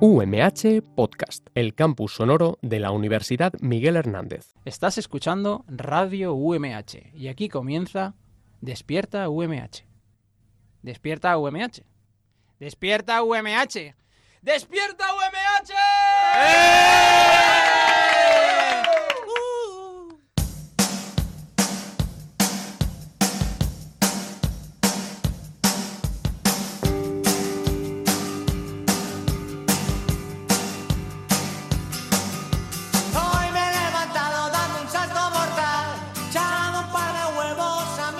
UMH Podcast, el campus sonoro de la Universidad Miguel Hernández. Estás escuchando Radio UMH y aquí comienza Despierta UMH. Despierta UMH. Despierta UMH. Despierta UMH. Hoy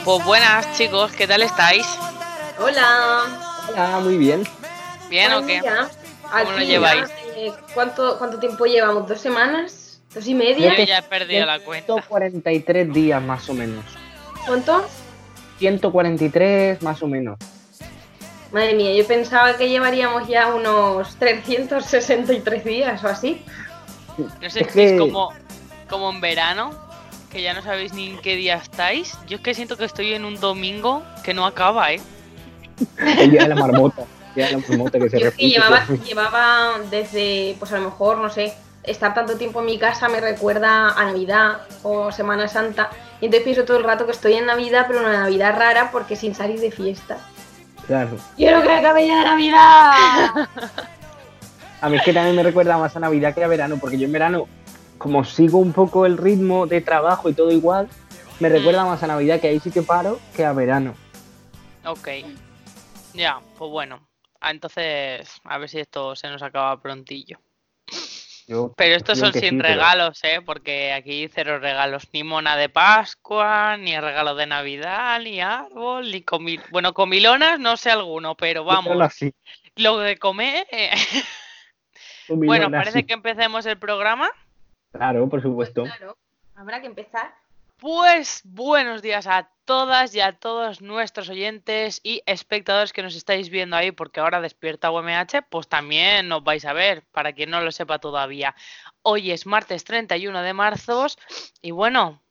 Pues buenas chicos, ¿qué tal estáis? Hola. Hola, muy bien. ¿Bien o qué? día. ¿Cómo lo lleváis? eh, ¿cuánto, ¿Cuánto tiempo llevamos? ¿Dos semanas? ¿Dos y media? Yo ya he perdido la cuenta. 143 días más o menos. ¿Cuánto? 143 más o menos. Madre mía, yo pensaba que llevaríamos ya unos 363 días o así. No sé Es si es que- como, como en verano, que ya no sabéis ni en qué día estáis. Yo es que siento que estoy en un domingo que no acaba, ¿eh? El día de la marmota. El día de la marmota que se Yo es que llevaba, llevaba desde, pues a lo mejor, no sé, estar tanto tiempo en mi casa me recuerda a Navidad o Semana Santa. Y entonces pienso todo el rato que estoy en Navidad, pero una Navidad rara porque sin salir de fiesta. Claro. ¡Quiero que acabe ya Navidad! A mí es que también me recuerda más a Navidad que a verano, porque yo en verano, como sigo un poco el ritmo de trabajo y todo igual, me recuerda más a Navidad que ahí sí que paro que a verano. Ok. Ya, pues bueno. Ah, Entonces, a ver si esto se nos acaba prontillo. Yo, Pero estos son sin sí, pero- regalos, ¿eh? Porque aquí cero regalos. Ni mona de Pascua, ni regalo de Navidad, ni árbol, ni comil... Bueno, comilonas no sé alguno, pero vamos. Así. Lo de comer... eh, Bueno, parece que empecemos el programa. Claro, por supuesto. Claro, habrá que empezar. Pues buenos días a todas y a todos nuestros oyentes y espectadores que nos estáis viendo ahí, porque ahora despierta UMH, pues también nos vais a ver, para quien no lo sepa todavía. Hoy es martes 31 de marzo y bueno,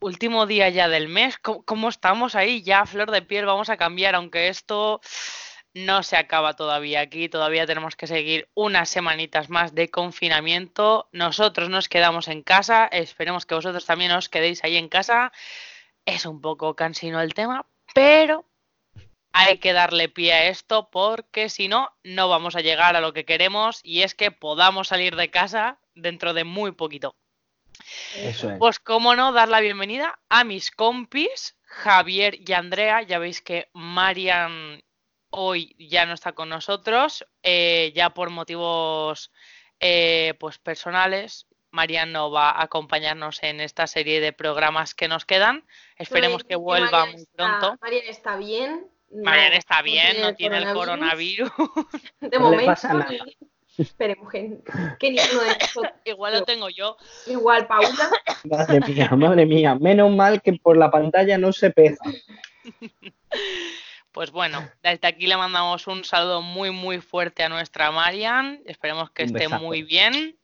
último día ya del mes. ¿Cómo, cómo estamos ahí? Ya a flor de piel vamos a cambiar, aunque esto no se acaba todavía aquí, todavía tenemos que seguir unas semanitas más de confinamiento. Nosotros nos quedamos en casa, esperemos que vosotros también os quedéis ahí en casa. Es un poco cansino el tema, pero hay que darle pie a esto porque si no, no vamos a llegar a lo que queremos y es que podamos salir de casa dentro de muy poquito. Eso es. Pues cómo no, dar la bienvenida a mis compis, Javier y Andrea. Ya veis que Marian hoy ya no está con nosotros, eh, ya por motivos eh, pues personales. Marian no va a acompañarnos en esta serie de programas que nos quedan. Esperemos que vuelva Marian muy está- pronto. Marian está bien. no- Marian está no bien, no tiene el coronavirus. De No le momento. pasa nada. Esperemos que, que ninguno de nosotros. Igual lo tengo yo. Igual, Paula. Madre mía, madre mía. Menos mal que por la pantalla no se pega. Pues bueno, desde aquí le mandamos un saludo muy muy fuerte a nuestra Marian. Esperemos que esté muy bien.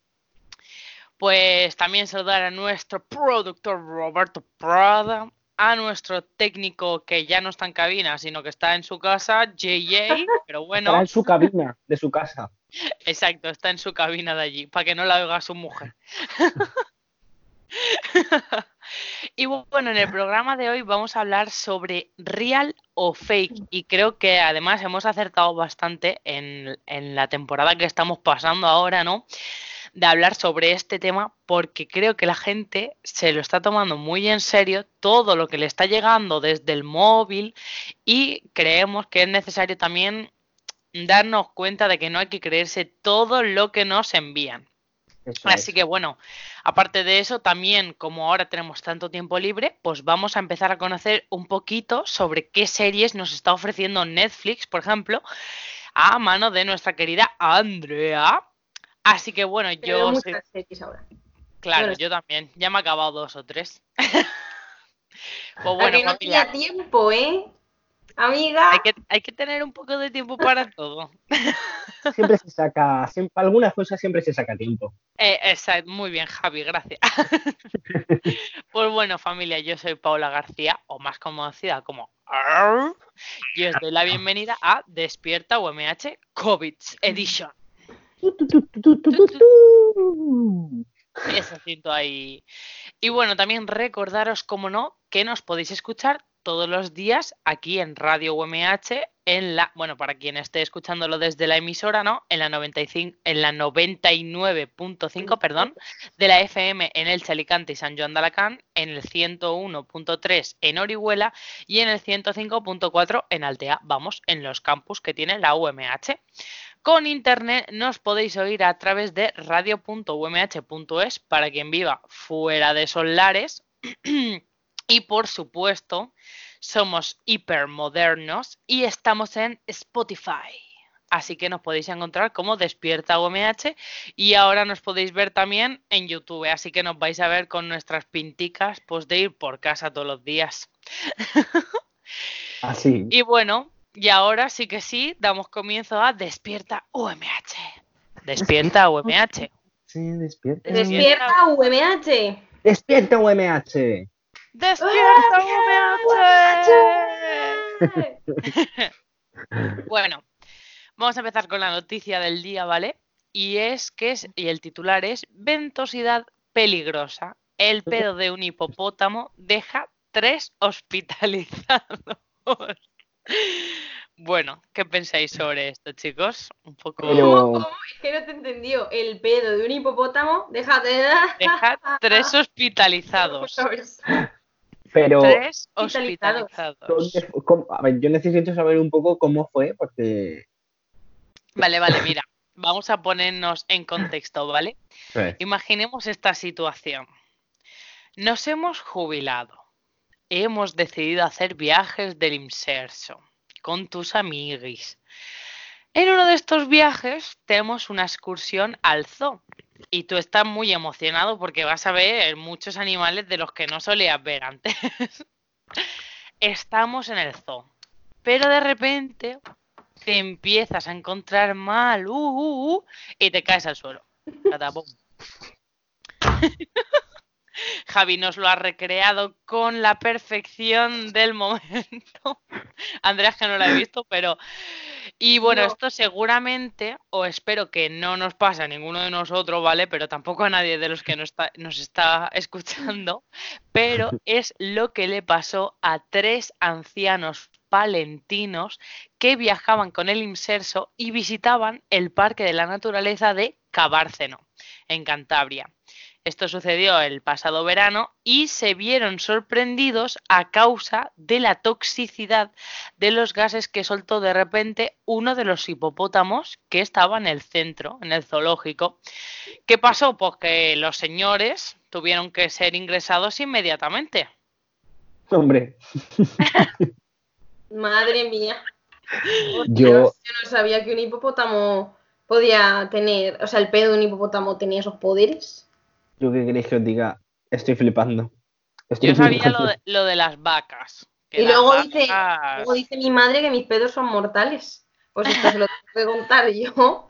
Pues también saludar a nuestro productor Roberto Prada, a nuestro técnico que ya no está en cabina, sino que está en su casa, JJ, pero bueno, Estará en su cabina de su casa. exacto, está en su cabina de allí, para que no la oiga su mujer. Y bueno, en el programa de hoy vamos a hablar sobre real o fake. Y creo que además hemos acertado bastante en, en la temporada que estamos pasando ahora, ¿no? De hablar sobre este tema porque creo que la gente se lo está tomando muy en serio todo lo que le está llegando desde el móvil y creemos que es necesario también darnos cuenta de que no hay que creerse todo lo que nos envían. Eso Así es. que bueno, aparte de eso, también como ahora tenemos tanto tiempo libre, pues vamos a empezar a conocer un poquito sobre qué series nos está ofreciendo Netflix, por ejemplo, a mano de nuestra querida Andrea. Así que bueno, Pero yo soy- muchas series ahora. claro, yo también, ya me he acabado dos o tres. Pues A bueno, que no familia, tenía tiempo, ¿eh? Amiga. hay que, hay que tener un poco de tiempo para todo. Siempre se saca, siempre, algunas cosas siempre se saca tiempo. Eh, esa- muy bien, Javi, gracias. pues bueno, familia, yo soy Paula García, o más conocida como Arr, y os doy la bienvenida a Despierta UMH COVID Edition. Ese cinto ahí. Y bueno, también recordaros, como no, que nos podéis escuchar todos los días aquí en Radio UMH, en la, bueno, para quien esté escuchándolo desde la emisora, ¿no? En la 95, en la 99.5, perdón, de la FM en el Alicante y San Joan de Alacant, en el 101.3 en Orihuela y en el 105.4 en Altea. Vamos, en los campus que tiene la UMH. Con internet nos podéis oír a través de radio.umh.es para quien viva fuera de solares. y por supuesto, somos hipermodernos y estamos en Spotify. Así que nos podéis encontrar como Despierta UMH y ahora nos podéis ver también en YouTube. Así que nos vais a ver con nuestras pinticas pues de ir por casa todos los días. Así. Y bueno, y ahora sí que sí, damos comienzo a Despierta UMH. Despierta UMH. Sí, despierta. Despierta UMH. Despierta UMH. Despierta UMH. Bueno, vamos a empezar con la noticia del día, ¿vale? Y es que es, y el titular es Ventosidad peligrosa. El pedo de un hipopótamo deja tres hospitalizados. Bueno, ¿qué pensáis sobre esto, chicos? Un poco. Pero- ¿Cómo, cómo? Es que no te entendió. El pedo de un hipopótamo, déjate de Deja tres hospitalizados. Pero, Tres Hospitalizados. ¿dónde cómo- a ver, yo necesito saber un poco cómo fue, porque. Vale, vale, mira. Vamos a ponernos en contexto, ¿vale? Imaginemos esta situación. Nos hemos jubilado. Hemos decidido hacer viajes del inserso con tus amiguis. En uno de estos viajes tenemos una excursión al zoo. Y tú estás muy emocionado porque vas a ver muchos animales de los que no solías ver antes. Estamos en el zoo. Pero de repente te empiezas a encontrar mal uh, uh, uh, y te caes al suelo. Javi nos lo ha recreado con la perfección del momento. Andrea que no lo he visto, pero... Y bueno, No. esto seguramente, o espero que no nos pase a ninguno de nosotros, ¿vale? Pero tampoco a nadie de los que nos está, nos está escuchando, pero es lo que le pasó a tres ancianos palentinos que viajaban con el inserso y visitaban el Parque de la Naturaleza de Cabárceno, en Cantabria. Esto sucedió el pasado verano y se vieron sorprendidos a causa de la toxicidad de los gases que soltó de repente uno de los hipopótamos que estaba en el centro, en el zoológico. ¿Qué pasó? Pues que los señores tuvieron que ser ingresados inmediatamente. hombre, Madre mía. Yo- Dios, yo no sabía que un hipopótamo podía tener, o sea, el pedo de un hipopótamo tenía esos poderes. ¿Yo qué queréis que os diga? Estoy flipando. Estoy Yo sabía flipando. lo de, lo de las vacas. que Y las luego dice, vacas- luego dice mi madre que mis pedos son mortales. Pues esto se lo tengo que contar yo.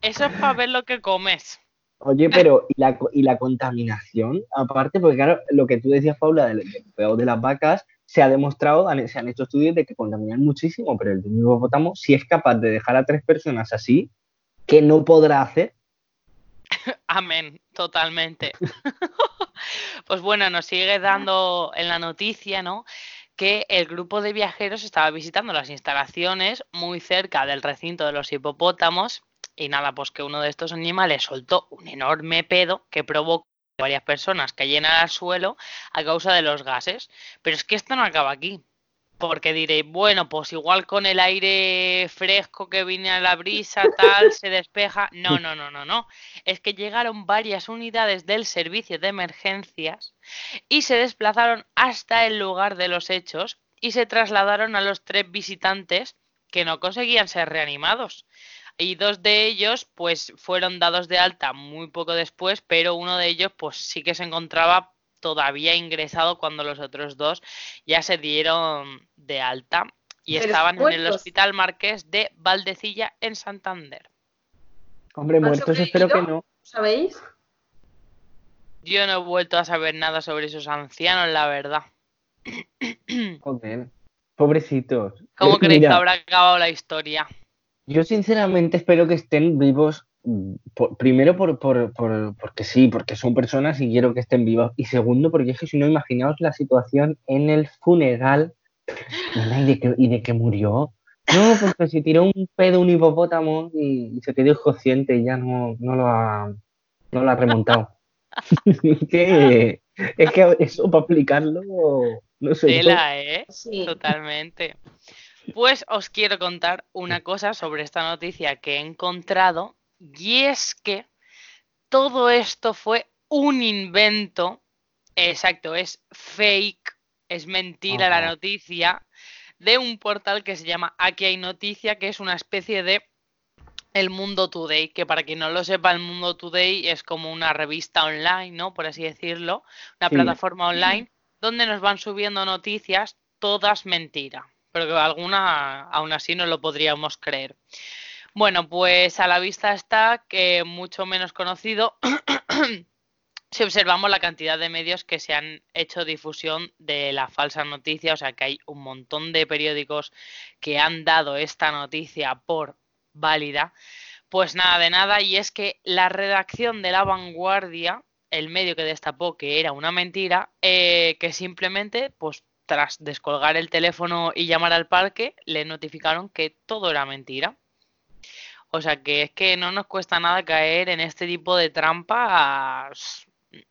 Eso es para ver lo que comes. Oye, pero ¿y la, y la contaminación? Aparte, porque claro, lo que tú decías, Paula, del, peor de las vacas, se ha demostrado, han- se han hecho estudios de que contaminan muchísimo, pero el hipopótamo, si es capaz de dejar a tres personas así, ¿qué no podrá hacer? Amén, totalmente. Pues bueno, nos sigue dando en la noticia, ¿no? Que el grupo de viajeros estaba visitando las instalaciones muy cerca del recinto de los hipopótamos y nada, pues que uno de estos animales soltó un enorme pedo que provocó que varias personas cayeran al suelo a causa de los gases. Pero es que esto no acaba aquí. Porque diré, bueno, pues igual con el aire fresco que viene a la brisa, tal, se despeja. No, no, no, no, no. Es que llegaron varias unidades del servicio de emergencias y se desplazaron hasta el lugar de los hechos y se trasladaron a los tres visitantes que no conseguían ser reanimados. Y dos de ellos, pues, fueron dados de alta muy poco después, pero uno de ellos, pues, sí que se encontraba todavía ingresado cuando los otros dos ya se dieron de alta y Pero estaban en el. Hospital Marqués de Valdecilla en Santander. Hombre, ¿Han muertos espero que no. ¿Sabéis? Yo no he vuelto a saber nada sobre esos ancianos, la verdad. Joder, pobrecitos. ¿Cómo creéis que habrá acabado la historia? Yo sinceramente espero que estén vivos por- primero por, por- por- porque sí, porque son personas y quiero que estén vivas. Y segundo, porque es que si no, imaginaos la situación en el funeral ¿y de que, y de que murió? No, porque se tiró un pedo un hipopótamo y, y se quedó inconsciente y ya no, no lo ha, no lo ha remontado. que, es que eso para aplicarlo, no sé. Tela, ¿eh? Sí. Totalmente. Pues os quiero contar una cosa sobre esta noticia que he encontrado y es que todo esto fue un invento, exacto, es fake, es mentira la noticia de un portal que se llama Aquí hay noticia, que es una especie de El Mundo Today, que para quien no lo sepa, El Mundo Today es como una revista online, ¿no? Por así decirlo, una Sí. plataforma online donde nos van subiendo noticias, todas mentira, pero que alguna aún así no lo podríamos creer. Bueno, pues a la vista está que mucho menos conocido si observamos la cantidad de medios que se han hecho difusión de la falsa noticia, o sea que hay un montón de periódicos que han dado esta noticia por válida, pues nada de nada, y es que la redacción de La Vanguardia, el medio que destapó que era una mentira, eh, que simplemente, pues tras descolgar el teléfono y llamar al parque, le notificaron que todo era mentira. O sea que es que no nos cuesta nada caer en este tipo de trampas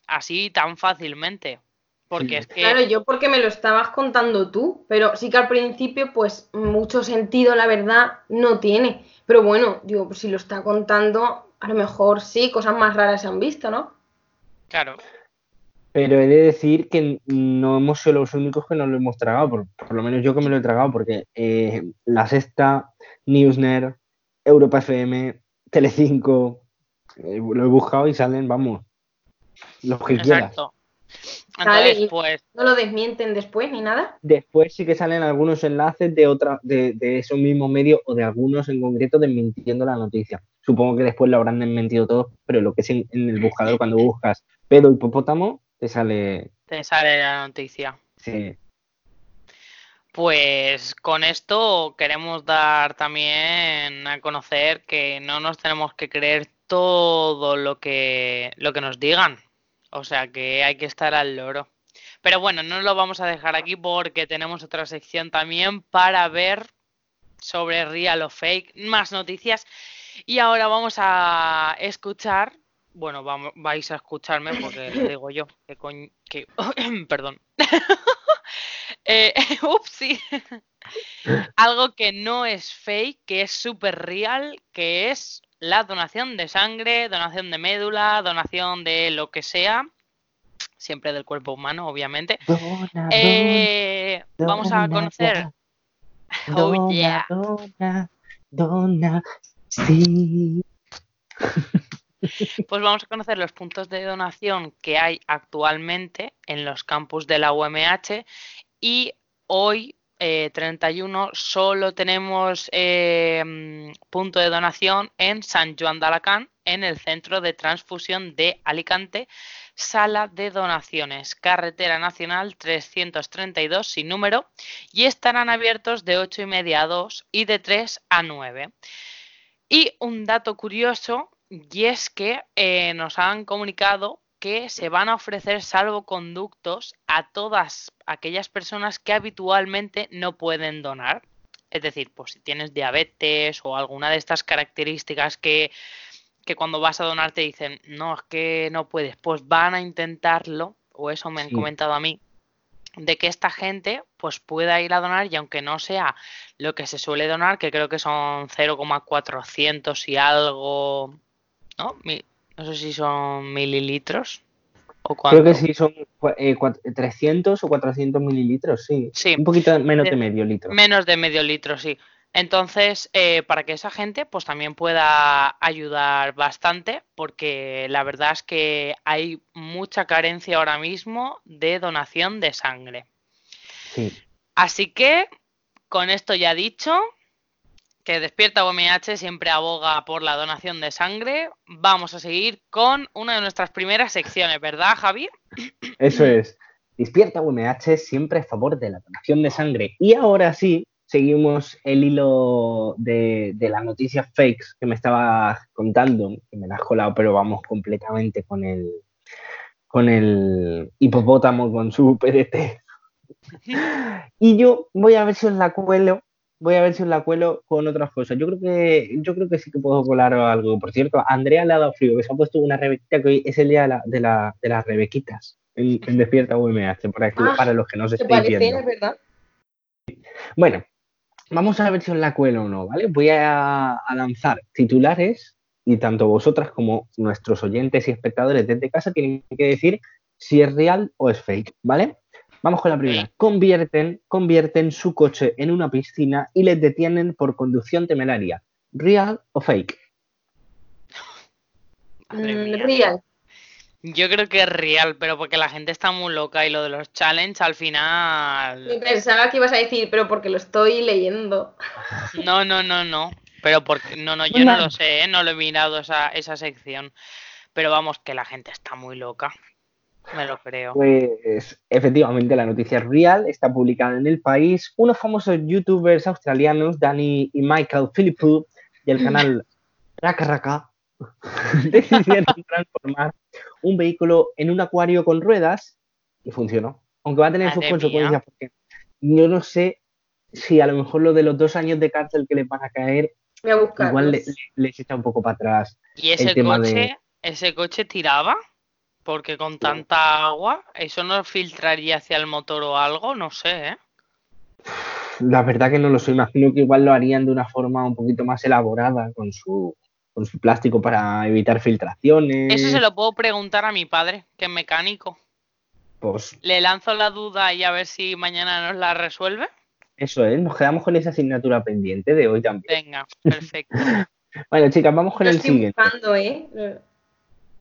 así tan fácilmente. Porque Sí. es que Claro, yo porque me lo estabas contando tú, pero sí que al principio, pues mucho sentido, la verdad, no tiene. Pero bueno, digo, pues si lo está contando, a lo mejor sí, cosas más raras se han visto, ¿no? Claro, Pero he de decir que no hemos sido los únicos que nos lo hemos tragado, por, por lo menos yo que me lo he tragado, porque eh, La Sexta, Newsner, Europa FM, Telecinco, eh, lo he buscado y salen, vamos, los que quieras. exacto. Entonces, y- pues, No lo desmienten después ni nada. Después sí que salen algunos enlaces de otra, de, de esos mismos medios o de algunos en concreto desmintiendo la noticia. Supongo que después lo habrán desmentido todos, pero lo que es en, en el buscador cuando buscas pedo hipopótamo, te sale. te sale la noticia. sí. Pues con esto queremos dar también a conocer que no nos tenemos que creer todo lo que, lo que nos digan. O sea que hay que estar al loro. Pero bueno, no lo vamos a dejar aquí porque tenemos otra sección también para ver sobre real o fake, más noticias. Y ahora vamos a escuchar, bueno, vamos, vais a escucharme porque lo digo yo, que coñ- que, perdón. Eh, upsi. Algo que no es fake, que es súper real, que es la donación de sangre, donación de médula, donación de lo que sea, siempre del cuerpo humano, obviamente. Dona, Eh, vamos a conocer. dona, Oh, yeah. dona, dona, sí. Pues vamos a conocer los puntos de donación que hay actualmente en los campus de la UMH y hoy, eh, 31, solo tenemos eh, punto de donación en San Joan de Alacant, en el Centro de Transfusión de Alicante, Sala de Donaciones, Carretera Nacional 332 sin número, y estarán abiertos de 8 y media a 2 y de 3 a 9. Y un dato curioso, y es que eh, nos han comunicado que se van a ofrecer salvoconductos a todas aquellas personas que habitualmente no pueden donar. Es decir, pues si tienes diabetes o alguna de estas características que, que cuando vas a donar te dicen, no, es que no puedes, pues van a intentarlo, o eso me han Sí. comentado a mí, de que esta gente pues pueda ir a donar y aunque no sea lo que se suele donar, que creo que son 0,400 y algo, ¿no? Mi- no sé si son mililitros o. Creo que sí, son eh, cuat- 300 o 400 mililitros, sí. Sí. Un poquito menos De- de medio litro. Menos de medio litro, sí. Entonces, eh, para que esa gente pues también pueda ayudar bastante, porque la verdad es que hay mucha carencia ahora mismo de donación de sangre. Sí. Así que, con esto ya dicho, que Despierta UMH siempre aboga por la donación de sangre, vamos a seguir con una de nuestras primeras secciones, ¿verdad, Javi? Eso es. Despierta UMH siempre a favor de la donación de sangre. Y ahora sí, seguimos el hilo de, de las noticias fakes que me estabas contando, que me las has colado, pero vamos completamente con el, con el hipopótamo con su PDT. Y yo voy a ver si os la cuelo, voy a ver si os la cuelo con otras cosas. Yo creo que, yo creo que sí que puedo colar algo. Por cierto, Andrea le ha dado frío, que se ha puesto una rebequita que hoy es el día de, la- de, la- de las rebequitas en, en Despierta UMH, para, Ah, para los que no se ¿Te estéis parece, viendo. es verdad? Bueno, vamos a ver si os la cuelo o no, ¿vale? Voy a, a lanzar titulares y tanto vosotras como nuestros oyentes y espectadores desde casa tienen que decir si es real o es fake, ¿vale? Vamos con la primera. Convierten, convierten su coche en una piscina y les detienen por conducción temeraria. ¿Real o fake? Mm, real. Yo creo que es real, pero porque la gente está muy loca y lo de los challenge al Me final. Pensaba que ibas a decir, pero porque lo estoy leyendo. No, no, no, no. Pero porque. No, no, yo no lo sé, ¿eh? no lo he mirado esa, esa sección. Pero vamos, que la gente está muy loca. Me lo creo. Pues efectivamente la noticia es real, está publicada en el país. Unos famosos youtubers australianos, Danny y Michael Philippou, y el canal Raka Raka, decidieron transformar un vehículo en un acuario con ruedas y funcionó. Aunque va a tener sus consecuencias, porque yo no sé si a lo mejor lo de los dos años de cárcel que les van a caer, Voy a buscar. igual le- le- les echa un poco para atrás. ¿Y ese tema de- coche, ese coche tiraba? Porque con tanta agua, ¿eso no filtraría hacia el motor o algo? No sé, ¿eh? La verdad que no lo sé, imagino que igual lo harían de una forma un poquito más elaborada con su, con su plástico para evitar filtraciones. Eso se lo puedo preguntar a mi padre, que es mecánico. Pues Le lanzo la duda y a ver si mañana nos la resuelve. eso es, nos quedamos con esa asignatura pendiente de hoy también. Venga, perfecto. Bueno, chicas, vamos con Lo el estoy siguiente. buscando, ¿eh?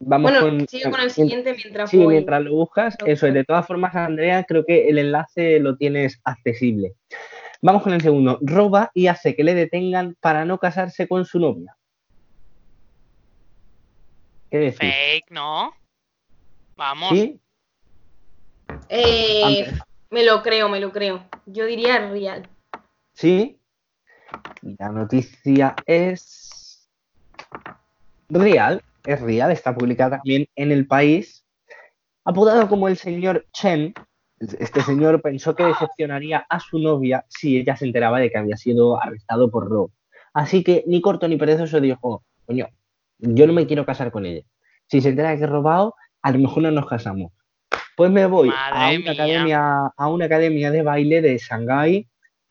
Vamos Bueno, con, sigue con el siguiente mientras Sí, voy. mientras lo buscas, eso es. De todas formas, Andrea, creo que el enlace lo tienes accesible. Vamos con el segundo. Roba y hace que le detengan para no casarse con su novia. ¿Qué decís? Fake, ¿no? Vamos. ¿Sí? Eh, me lo creo, me lo creo. Yo diría real. Sí. Y la noticia es real, es real, está publicada también en el país. Apodado como el señor Chen, este señor pensó que decepcionaría a su novia si ella se enteraba de que había sido arrestado por robo. Así que ni corto ni perezoso dijo, coño, yo no me quiero casar con ella. Si se entera de que he robado, a lo mejor no nos casamos. Pues me voy a una, academia, a una academia de baile de Shanghái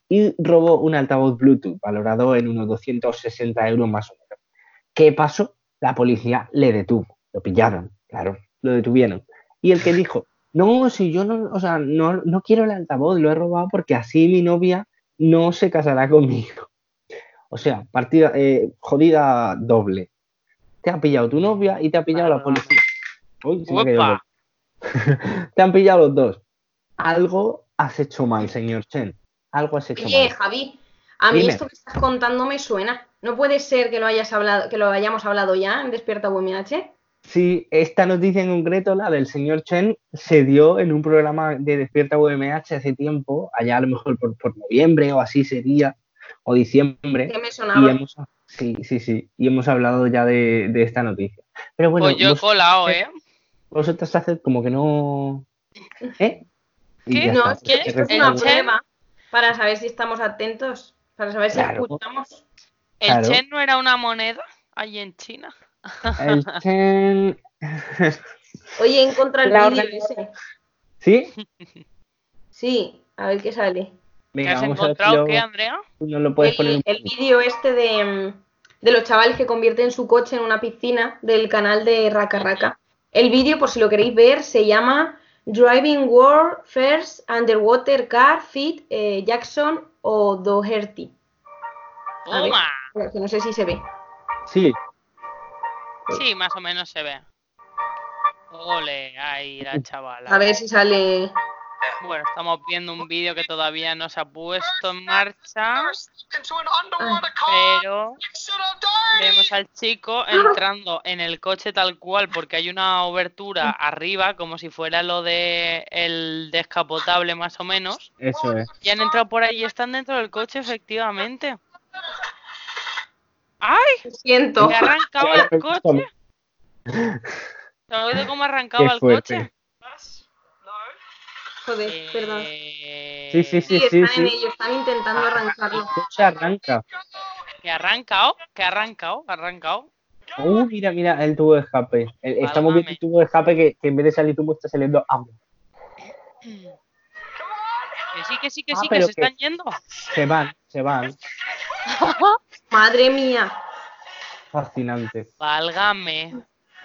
y robó un altavoz Bluetooth valorado en unos 260 euros más o menos. ¿Qué pasó? La policía le detuvo, lo pillaron, claro, lo detuvieron. Y el que dijo, no, si yo no, o sea, no, no quiero el altavoz, lo he robado porque así mi novia no se casará conmigo. O sea, partida, eh, jodida doble. Te ha pillado tu novia y te ha pillado la Vale, policía. Uy, se me te han pillado los dos. Algo has hecho mal, señor Chen. Algo has hecho Oye, mal. Javi, a mí Dime. esto que estás contando me suena. ¿No puede ser que lo hayas hablado, que lo hayamos hablado ya en Despierta UMH? Sí, esta noticia en concreto, la del señor Chen, se dio en un programa de Despierta UMH hace tiempo, allá a lo mejor por, por noviembre o así sería, o diciembre. Que me Y sonaba. hemos, sí, sí, sí, y hemos hablado ya de, de esta noticia. Pero bueno, pues yo he colado, ¿eh? vosotros haced como que no... ¿Eh? ¿Qué? No, está, es que esto es una prueba para saber si estamos atentos, para saber si Claro. escuchamos. ¿El Claro. Chen no era una moneda allí en China? el Chen... Oye, encontra el vídeo ese. ¿Sí? Sí, a ver qué sale. ¿Qué Venga, has vamos a ver si encontrado lo- qué, Andrea? nos lo puedes poner El, un el vídeo este de, mm, de los chavales que convierten su coche en una piscina del canal de Raka Raka. El vídeo, por si lo queréis ver, se llama Driving World First Underwater Car Fit eh, Jackson o Doherty. A ver. ¡Toma! Que no sé si se ve. Sí, Sí, más o menos se ve. Ole, ahí la chavala. A ver si sale. Bueno, estamos viendo un vídeo que todavía no se ha puesto en marcha, pero vemos al chico entrando en el coche tal cual porque hay una obertura arriba como si fuera lo de el descapotable más o menos Eso es. y han entrado por ahí y están dentro del coche efectivamente. ¡Ay! Lo siento. Me ha arrancado el coche. ¿Sabes de cómo arrancaba el coche? Joder, perdón. Sí, sí, Sí, sí, sí, están en sí. ello, están intentando arrancarlo. Se arranca. Que ha arrancado, que ha arrancado, ha arrancado. Uh, mira, mira, el tubo de escape. El- estamos viendo el tubo de escape que, que en vez de salir humo está saliendo agua. Que sí, que sí, que Ah, sí, que se que- están yendo. Se van, se van. Madre mía. Fascinante. Válgame.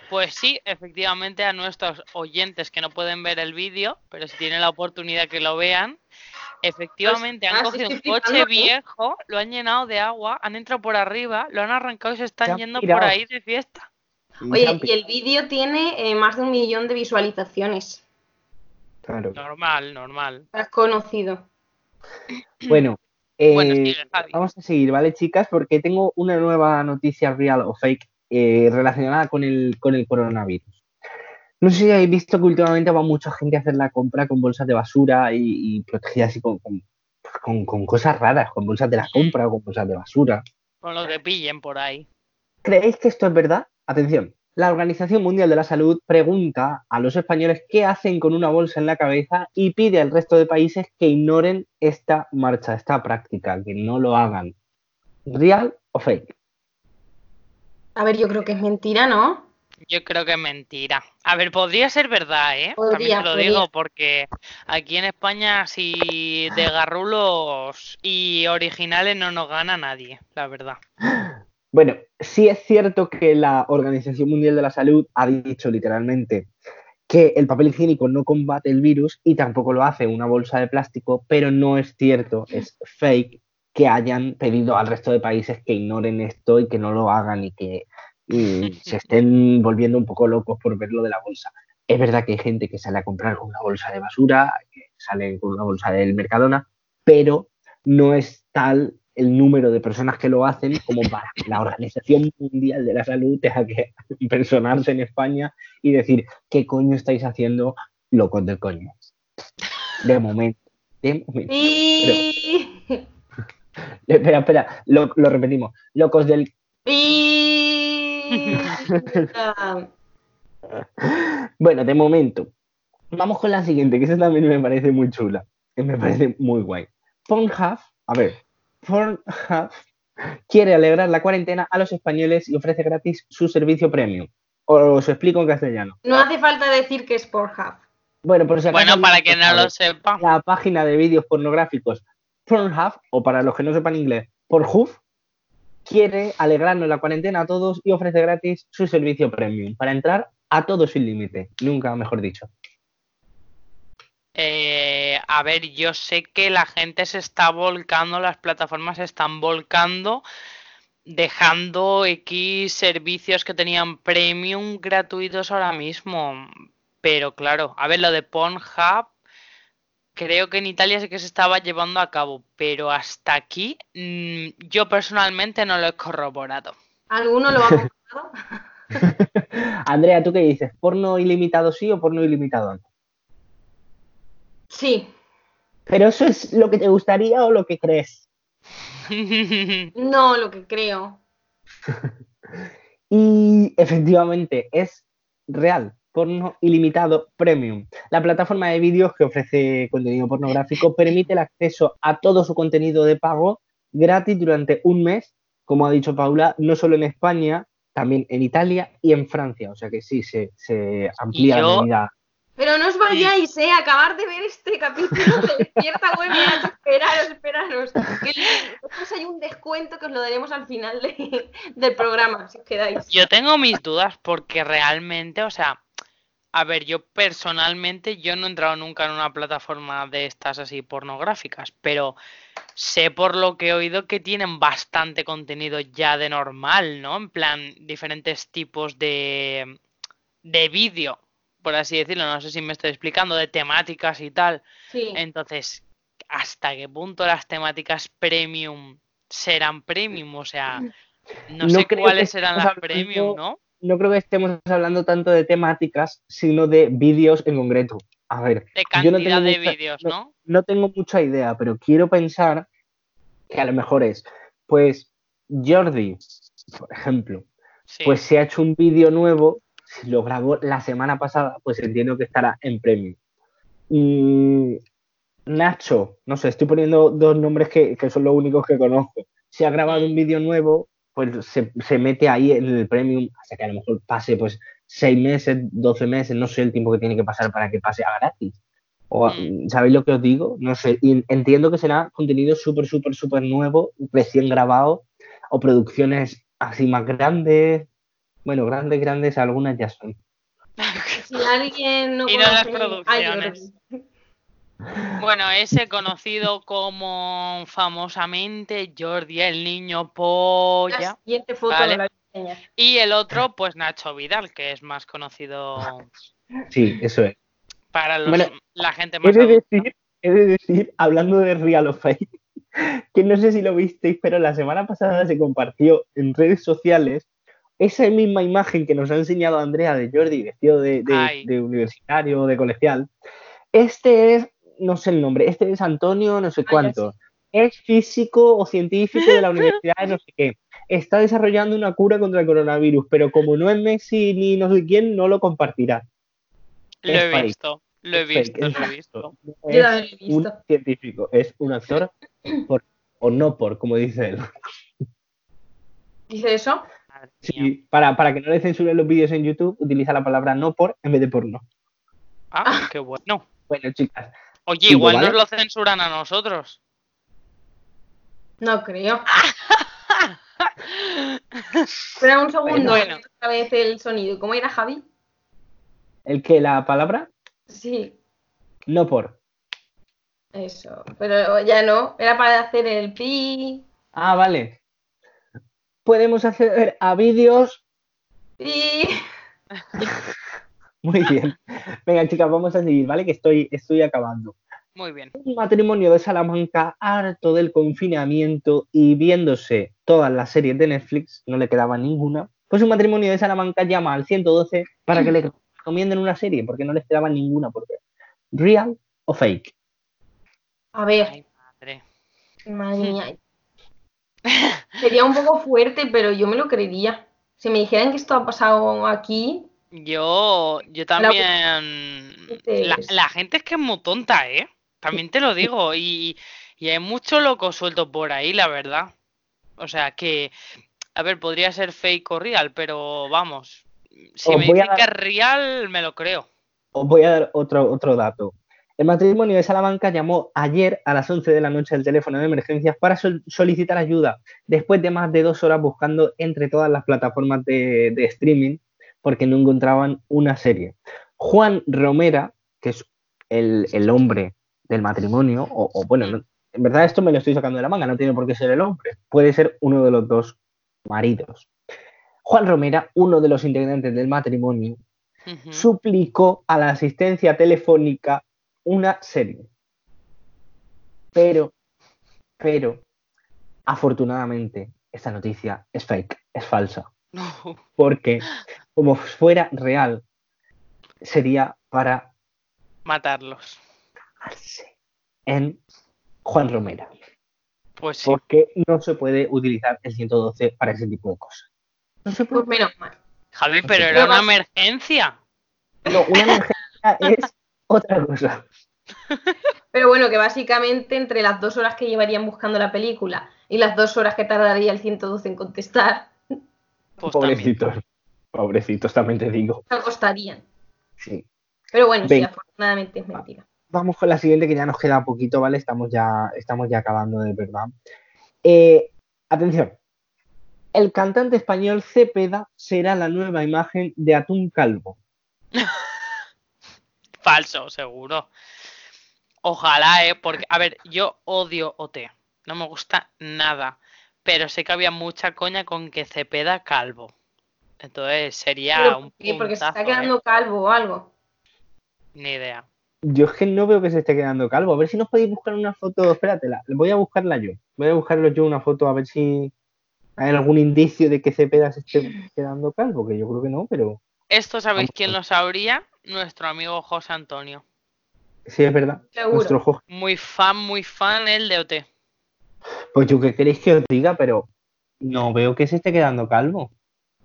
Pues sí, efectivamente a nuestros oyentes que no pueden ver el vídeo, pero si tienen la oportunidad que lo vean, efectivamente han ah, sí, cogido un coche ¿eh? viejo, lo han llenado de agua, han entrado por arriba, lo han arrancado y se están yendo pirado. por ahí de fiesta. Oye, y el vídeo tiene eh, más de un millón de visualizaciones. Claro. Normal, normal. Has conocido. Bueno, eh, Bueno, sigue, Javi. vamos a seguir, ¿vale, chicas? Porque tengo una nueva noticia real o fake eh, relacionada con el, con el coronavirus. No sé si habéis visto que últimamente va mucha gente a hacer la compra con bolsas de basura y, y protegidas con, con, con- con cosas raras, con bolsas de la compra o con bolsas de basura. Con lo que pillen por ahí. ¿Creéis que esto es verdad? Atención. La Organización Mundial de la Salud pregunta a los españoles qué hacen con una bolsa en la cabeza y pide al resto de países que ignoren esta marcha, esta práctica, que no lo hagan. ¿Real o fake? A ver, yo creo que es mentira, ¿no? Yo creo que es mentira. A ver, podría ser verdad, ¿eh? También te lo podría. digo, porque aquí en España, si de garrulos y originales no nos gana nadie, la verdad. Bueno, sí es cierto que la Organización Mundial de la Salud ha dicho literalmente que el papel higiénico no combate el virus y tampoco lo hace una bolsa de plástico, pero no es cierto, es fake que hayan pedido al resto de países que ignoren esto y que no lo hagan y que y se estén volviendo un poco locos por ver lo de la bolsa. Es verdad que hay gente que sale a comprar con una bolsa de basura, que sale con una bolsa del Mercadona, pero no es tal el número de personas que lo hacen como para que la Organización Mundial de la Salud tenga que personarse en España y decir, ¿qué coño estáis haciendo, locos del coño? De momento. De momento. Y... Espera, espera, lo, lo repetimos. Locos del... Bueno, de momento. Vamos con la siguiente, que esa también me parece muy chula. Que me parece muy guay. Pornhub, a ver, Pornhub quiere alegrar la cuarentena a los españoles y ofrece gratis su servicio premium. Os explico en castellano. No hace falta decir que es Pornhub. Bueno, por si acaso Bueno, para quien no lo sepa. La página de vídeos pornográficos Pornhub, o para los que no sepan inglés, Pornhub, quiere alegrarnos la cuarentena a todos y ofrece gratis su servicio premium para entrar a todos sin límite. Nunca mejor dicho. Eh, a ver, yo sé que la gente se está volcando, las plataformas se están volcando, dejando X servicios que tenían premium gratuitos ahora mismo. Pero claro, a ver, lo de Pornhub, creo que en Italia sí que se estaba llevando a cabo, pero hasta aquí mm, yo personalmente no lo he corroborado. ¿Alguno lo ha comprado? Andrea, ¿tú qué dices? ¿Porno ilimitado sí o porno ilimitado no? Sí. ¿Pero eso es lo que te gustaría o lo que crees? No, lo que creo. Y efectivamente es real, porno ilimitado premium. La plataforma de vídeos que ofrece contenido pornográfico permite el acceso a todo su contenido de pago gratis durante un mes, como ha dicho Paula, no solo en España, también en Italia y en Francia. O sea que sí, se, se amplía yo- la medida. Pero no os vayáis, ¿eh? Acabar de ver este capítulo de Despierta UMH. Esperaros, esperaros. Que después hay un descuento que os lo daremos al final de- del programa, si os quedáis. Yo tengo mis dudas porque realmente, o sea, a ver, yo personalmente, yo no he entrado nunca en una plataforma de estas así pornográficas, pero sé por lo que he oído que tienen bastante contenido ya de normal, ¿no? En plan, diferentes tipos de, de vídeo, por así decirlo, no sé si me estoy explicando, de temáticas y tal. Sí. Entonces, ¿hasta qué punto las temáticas premium serán premium? O sea, No, No sé cuáles estemos las premium, ¿no? No creo que estemos hablando tanto de temáticas, sino de vídeos en concreto. A ver, De yo no cantidad tengo de mucha- vídeos, no- ¿no? no tengo mucha idea, pero quiero pensar que a lo mejor es, pues, Jordi, por ejemplo, Sí. pues se ha hecho un vídeo nuevo, si lo grabó la semana pasada, pues entiendo que estará en premium. Mm, Nacho, no sé, estoy poniendo dos nombres que, que son los únicos que conozco. Si ha grabado un vídeo nuevo, pues se, se mete ahí en el premium hasta que a lo mejor pase pues seis meses, 12 meses, no sé el tiempo que tiene que pasar para que pase a gratis. O, Mm. ¿Sabéis lo que os digo? No sé, y entiendo que será contenido súper, súper, súper nuevo, recién grabado, o producciones así más grandes. Bueno, grandes, grandes, algunas ya son. Si alguien no Y no las producciones. Bueno, ese conocido como famosamente Jordi el niño polla. la siguiente foto Vale. la. Y el otro, pues Nacho Vidal, que es más conocido Sí, eso es. para los- Bueno, la gente más de, adulta. decir, de decir, hablando de Real of Fake, que no sé si lo visteis, pero la semana pasada se compartió en redes sociales esa misma imagen que nos ha enseñado Andrea de Jordi vestido de, de- de universitario o de colegial. Este es, no sé el nombre, este es Antonio no sé ya cuánto. Es físico o científico de la universidad de no sé qué. Está desarrollando una cura contra el coronavirus, pero como no es Messi ni no sé quién, no lo compartirá. Lo es he fake. visto, lo he visto, lo he visto. Yo es lo he un científico, es un actor por, o no por, como dice él. Dice eso. Sí, para, para que no le censuren los vídeos en YouTube, utiliza la palabra no por en vez de por no. Ah, qué bueno. Bueno, chicas, Oye, igual ¿vale? nos lo censuran a nosotros. No creo. Espera un segundo. Bueno. Otra vez el sonido. ¿Cómo era Javi? el que la palabra Sí, no por. eso. Pero ya no. Era para hacer el pi. Ah, vale. Podemos acceder a vídeos. pi. Muy bien. Venga, chicas, vamos a seguir, ¿vale? Que estoy, estoy acabando. Muy bien. Un matrimonio de Salamanca harto del confinamiento y viéndose todas las series de Netflix, no le quedaba ninguna, pues un matrimonio de Salamanca llama al 112 para que le recomienden una serie, porque no les quedaba ninguna por ver. ¿Real o fake? A ver, Ay, madre. madre mía. Sería un poco fuerte, pero yo me lo creería. Si me dijeran que esto ha pasado aquí, Yo, yo también. La, Dices- la gente es que es muy tonta, ¿eh? También te lo digo. Y, y hay mucho loco suelto por ahí, la verdad. O sea que, a ver, podría ser fake o real, pero vamos. Si Os me dicen que es real, me lo creo. Os voy a dar otro, otro dato. El matrimonio de Salamanca llamó ayer a las 11 de la noche al teléfono de emergencias para sol- solicitar ayuda, después de más de dos horas buscando entre todas las plataformas de, de streaming, porque no encontraban una serie. Juan Romera, que es el, el hombre del matrimonio, o, o bueno, no- en verdad esto me lo estoy sacando de la manga, no tiene por qué ser el hombre, puede ser uno de los dos maridos. Juan Romera, uno de los integrantes del matrimonio, suplicó a la asistencia telefónica una serie. Pero, pero, afortunadamente, esta noticia es fake, es falsa. Porque, como fuera real, sería para Matarlos. en Juan Romera. Pues sí. Porque no se puede utilizar el 112 para ese tipo de cosas. No se puede. pues menos mal. Javi, pero era una emergencia. No, una emergencia es otra cosa. Pero bueno, que básicamente entre las dos horas que llevarían buscando la película y las dos horas que tardaría el 112 en contestar, Pues también. Pobrecitos. Pobrecitos, también te digo. se acostarían. Sí. Pero bueno, sí, Venga. afortunadamente es mentira. Vamos con la siguiente que ya nos queda poquito, ¿vale? Estamos ya, estamos ya acabando de verdad. Eh, atención. El cantante español Cepeda será la nueva imagen de Atún Calvo. Falso, seguro. Ojalá, ¿eh? Porque, a ver, yo odio OT. No me gusta nada. Pero sé que había mucha coña con que Cepeda calvo. Entonces sería Pero, un ¿por qué? Porque se está puntazo, ¿eh? quedando calvo o algo. Ni idea. Yo es que no veo que se esté quedando calvo. A ver si nos podéis buscar una foto. Espératela, voy a buscarla yo. Voy a buscarlo yo una foto a ver si. ¿Hay algún indicio de que Cepeda se esté quedando calvo? Que yo creo que no, pero Esto sabéis Vamos quién lo sabría, nuestro amigo José Antonio. sí es verdad. Seguro. Nuestro Jorge. Muy fan, muy fan el de OT. Pues yo qué queréis que os diga, pero no veo que se esté quedando calvo.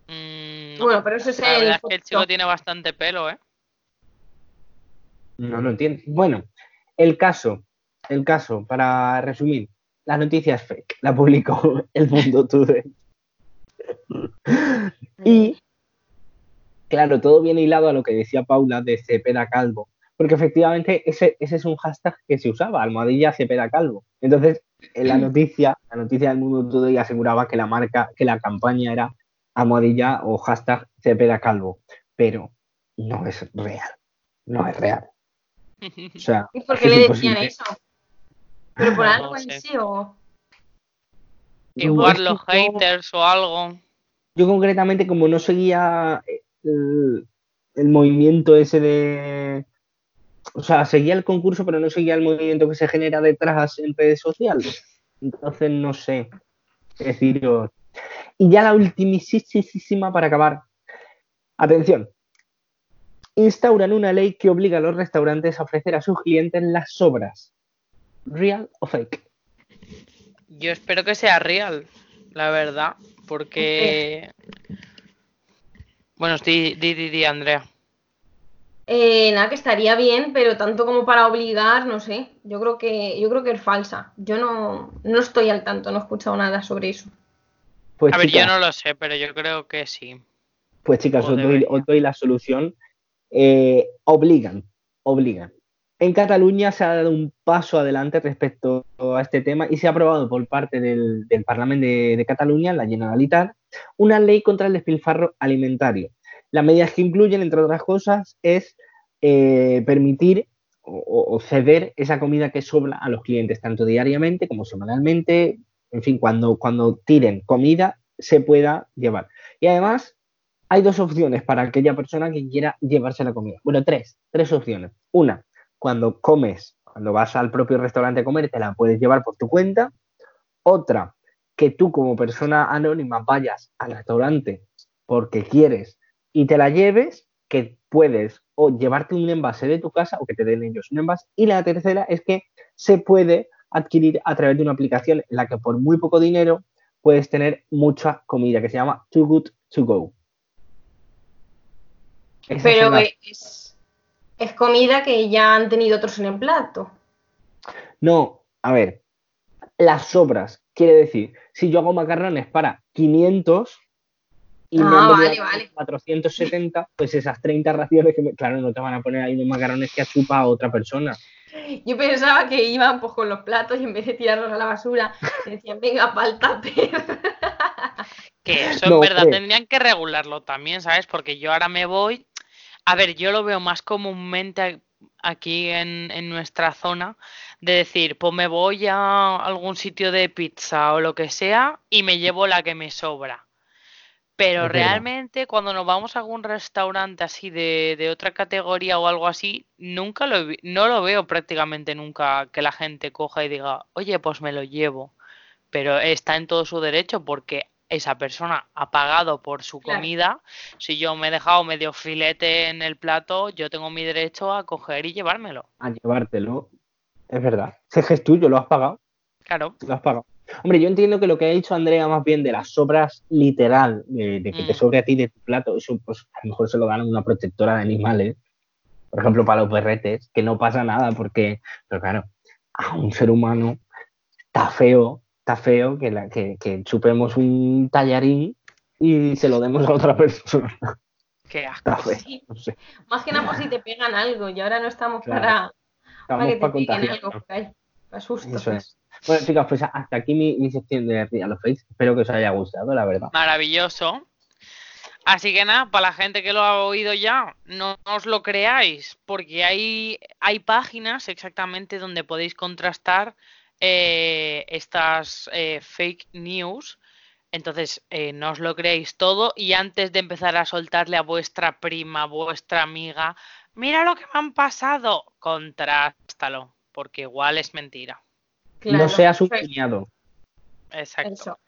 Mm, no. Bueno, pero eso es La verdad el es que el chico tiene bastante pelo, ¿eh? No lo entiendo. Bueno, el caso, el caso, para resumir, la noticia es fake, la publicó el Mundo Today. y, claro, todo viene hilado a lo que decía Paula de Cepeda Calvo, porque efectivamente ese, ese es un hashtag que se usaba, almohadilla Cepeda Calvo. Entonces, en la noticia, la noticia del Mundo Today aseguraba que la marca, que la campaña era almohadilla o hashtag Cepeda Calvo, pero no es real, no es real. O sea, ¿Y por es qué le imposible. decían eso? ¿Pero por No algo en sí o...? Igual los haters o algo. Yo concretamente, como no seguía el, el movimiento ese de... O sea, seguía el concurso, pero no seguía el movimiento que se genera detrás en redes sociales. Entonces, no sé qué deciros. Y ya la ultimísima para acabar. Atención. Instauran una ley que obliga a los restaurantes a ofrecer a sus clientes las sobras. ¿Real o fake? Yo espero que sea real, la verdad, porque... Bueno, di, di, di, Andrea. Eh, nada, que estaría bien, pero tanto como para obligar, no sé. Yo creo que, yo creo que es falsa. Yo no, no estoy al tanto, no he escuchado nada sobre eso. Pues, A ver, yo no lo sé, pero yo creo que sí. Pues chicas, doy, os doy la solución. Eh, obligan, obligan. En Cataluña se ha dado un paso adelante respecto a este tema y se ha aprobado por parte del, del Parlamento de, de Cataluña, la Generalitat, una ley contra el despilfarro alimentario. Las medidas que incluyen, entre otras cosas, es eh, permitir o, o- ceder esa comida que sobra a los clientes, tanto diariamente como semanalmente. En fin, cuando, cuando tiren comida, se pueda llevar. Y además, hay dos opciones para aquella persona que quiera llevarse la comida. Bueno, tres, tres opciones. Una, cuando comes, cuando vas al propio restaurante a comer, te la puedes llevar por tu cuenta. Otra, que tú como persona anónima vayas al restaurante porque quieres y te la lleves, que puedes o llevarte un envase de tu casa o que te den ellos un envase. Y la tercera es que se puede adquirir a través de una aplicación en la que por muy poco dinero puedes tener mucha comida que se llama Too Good To Go. Pero es, es comida que ya han tenido otros en el plato. No, a ver, las sobras, quiere decir, si yo hago macarrones para 500 y Ah, vale, vale. 470, pues esas 30 raciones que me... Claro, no te van a poner ahí unos macarrones que chupa a otra persona. Yo pensaba que iban pues con los platos y en vez de tirarlos a la basura, decían, venga, tupper. Que eso No, en verdad tendrían que regularlo también, ¿sabes? Porque yo ahora me voy. A ver, yo lo veo más comúnmente aquí en, en nuestra zona de decir, pues me voy a algún sitio de pizza o lo que sea y me llevo la que me sobra. Pero realmente cuando nos vamos a algún restaurante así de, de otra categoría o algo así, nunca lo no lo veo prácticamente nunca que la gente coja y diga, oye, pues me lo llevo. Pero está en todo su derecho porque esa persona ha pagado por su Claro. comida. Si yo me he dejado medio filete en el plato, yo tengo mi derecho a coger y llevármelo. A llevártelo. Es verdad. Ese es tuyo, lo has pagado. Claro. Lo has pagado. Hombre, yo entiendo que lo que ha dicho Andrea más bien de las sobras literal, de, de que te Mm. sobre a ti de tu plato, eso pues a lo mejor se lo dan a una protectora de animales, por ejemplo para los perretes, que no pasa nada porque, pero claro, a un ser humano está feo, está feo que, la, que, que chupemos un tallarín y se lo demos a otra persona. Qué asco. Feo, Sí. no sé. Más que nada por si te pegan algo y ahora no estamos Claro. para, para Estamos que te para peguen algo. Para susto. Eso es. Bueno, chicas, pues hasta aquí mi, sección de Real of Face. Espero que os haya gustado, la verdad. Maravilloso. Así que nada, para la gente que lo ha oído ya, no os lo creáis, porque hay, hay páginas exactamente donde podéis contrastar eh, estas eh, fake news. Entonces, eh, no os lo creéis todo y antes de empezar a soltarle a vuestra prima, vuestra amiga, mira lo que me han pasado, contrástalo, porque igual es mentira. Claro, no seas un pues, cuñado. Exacto. eso.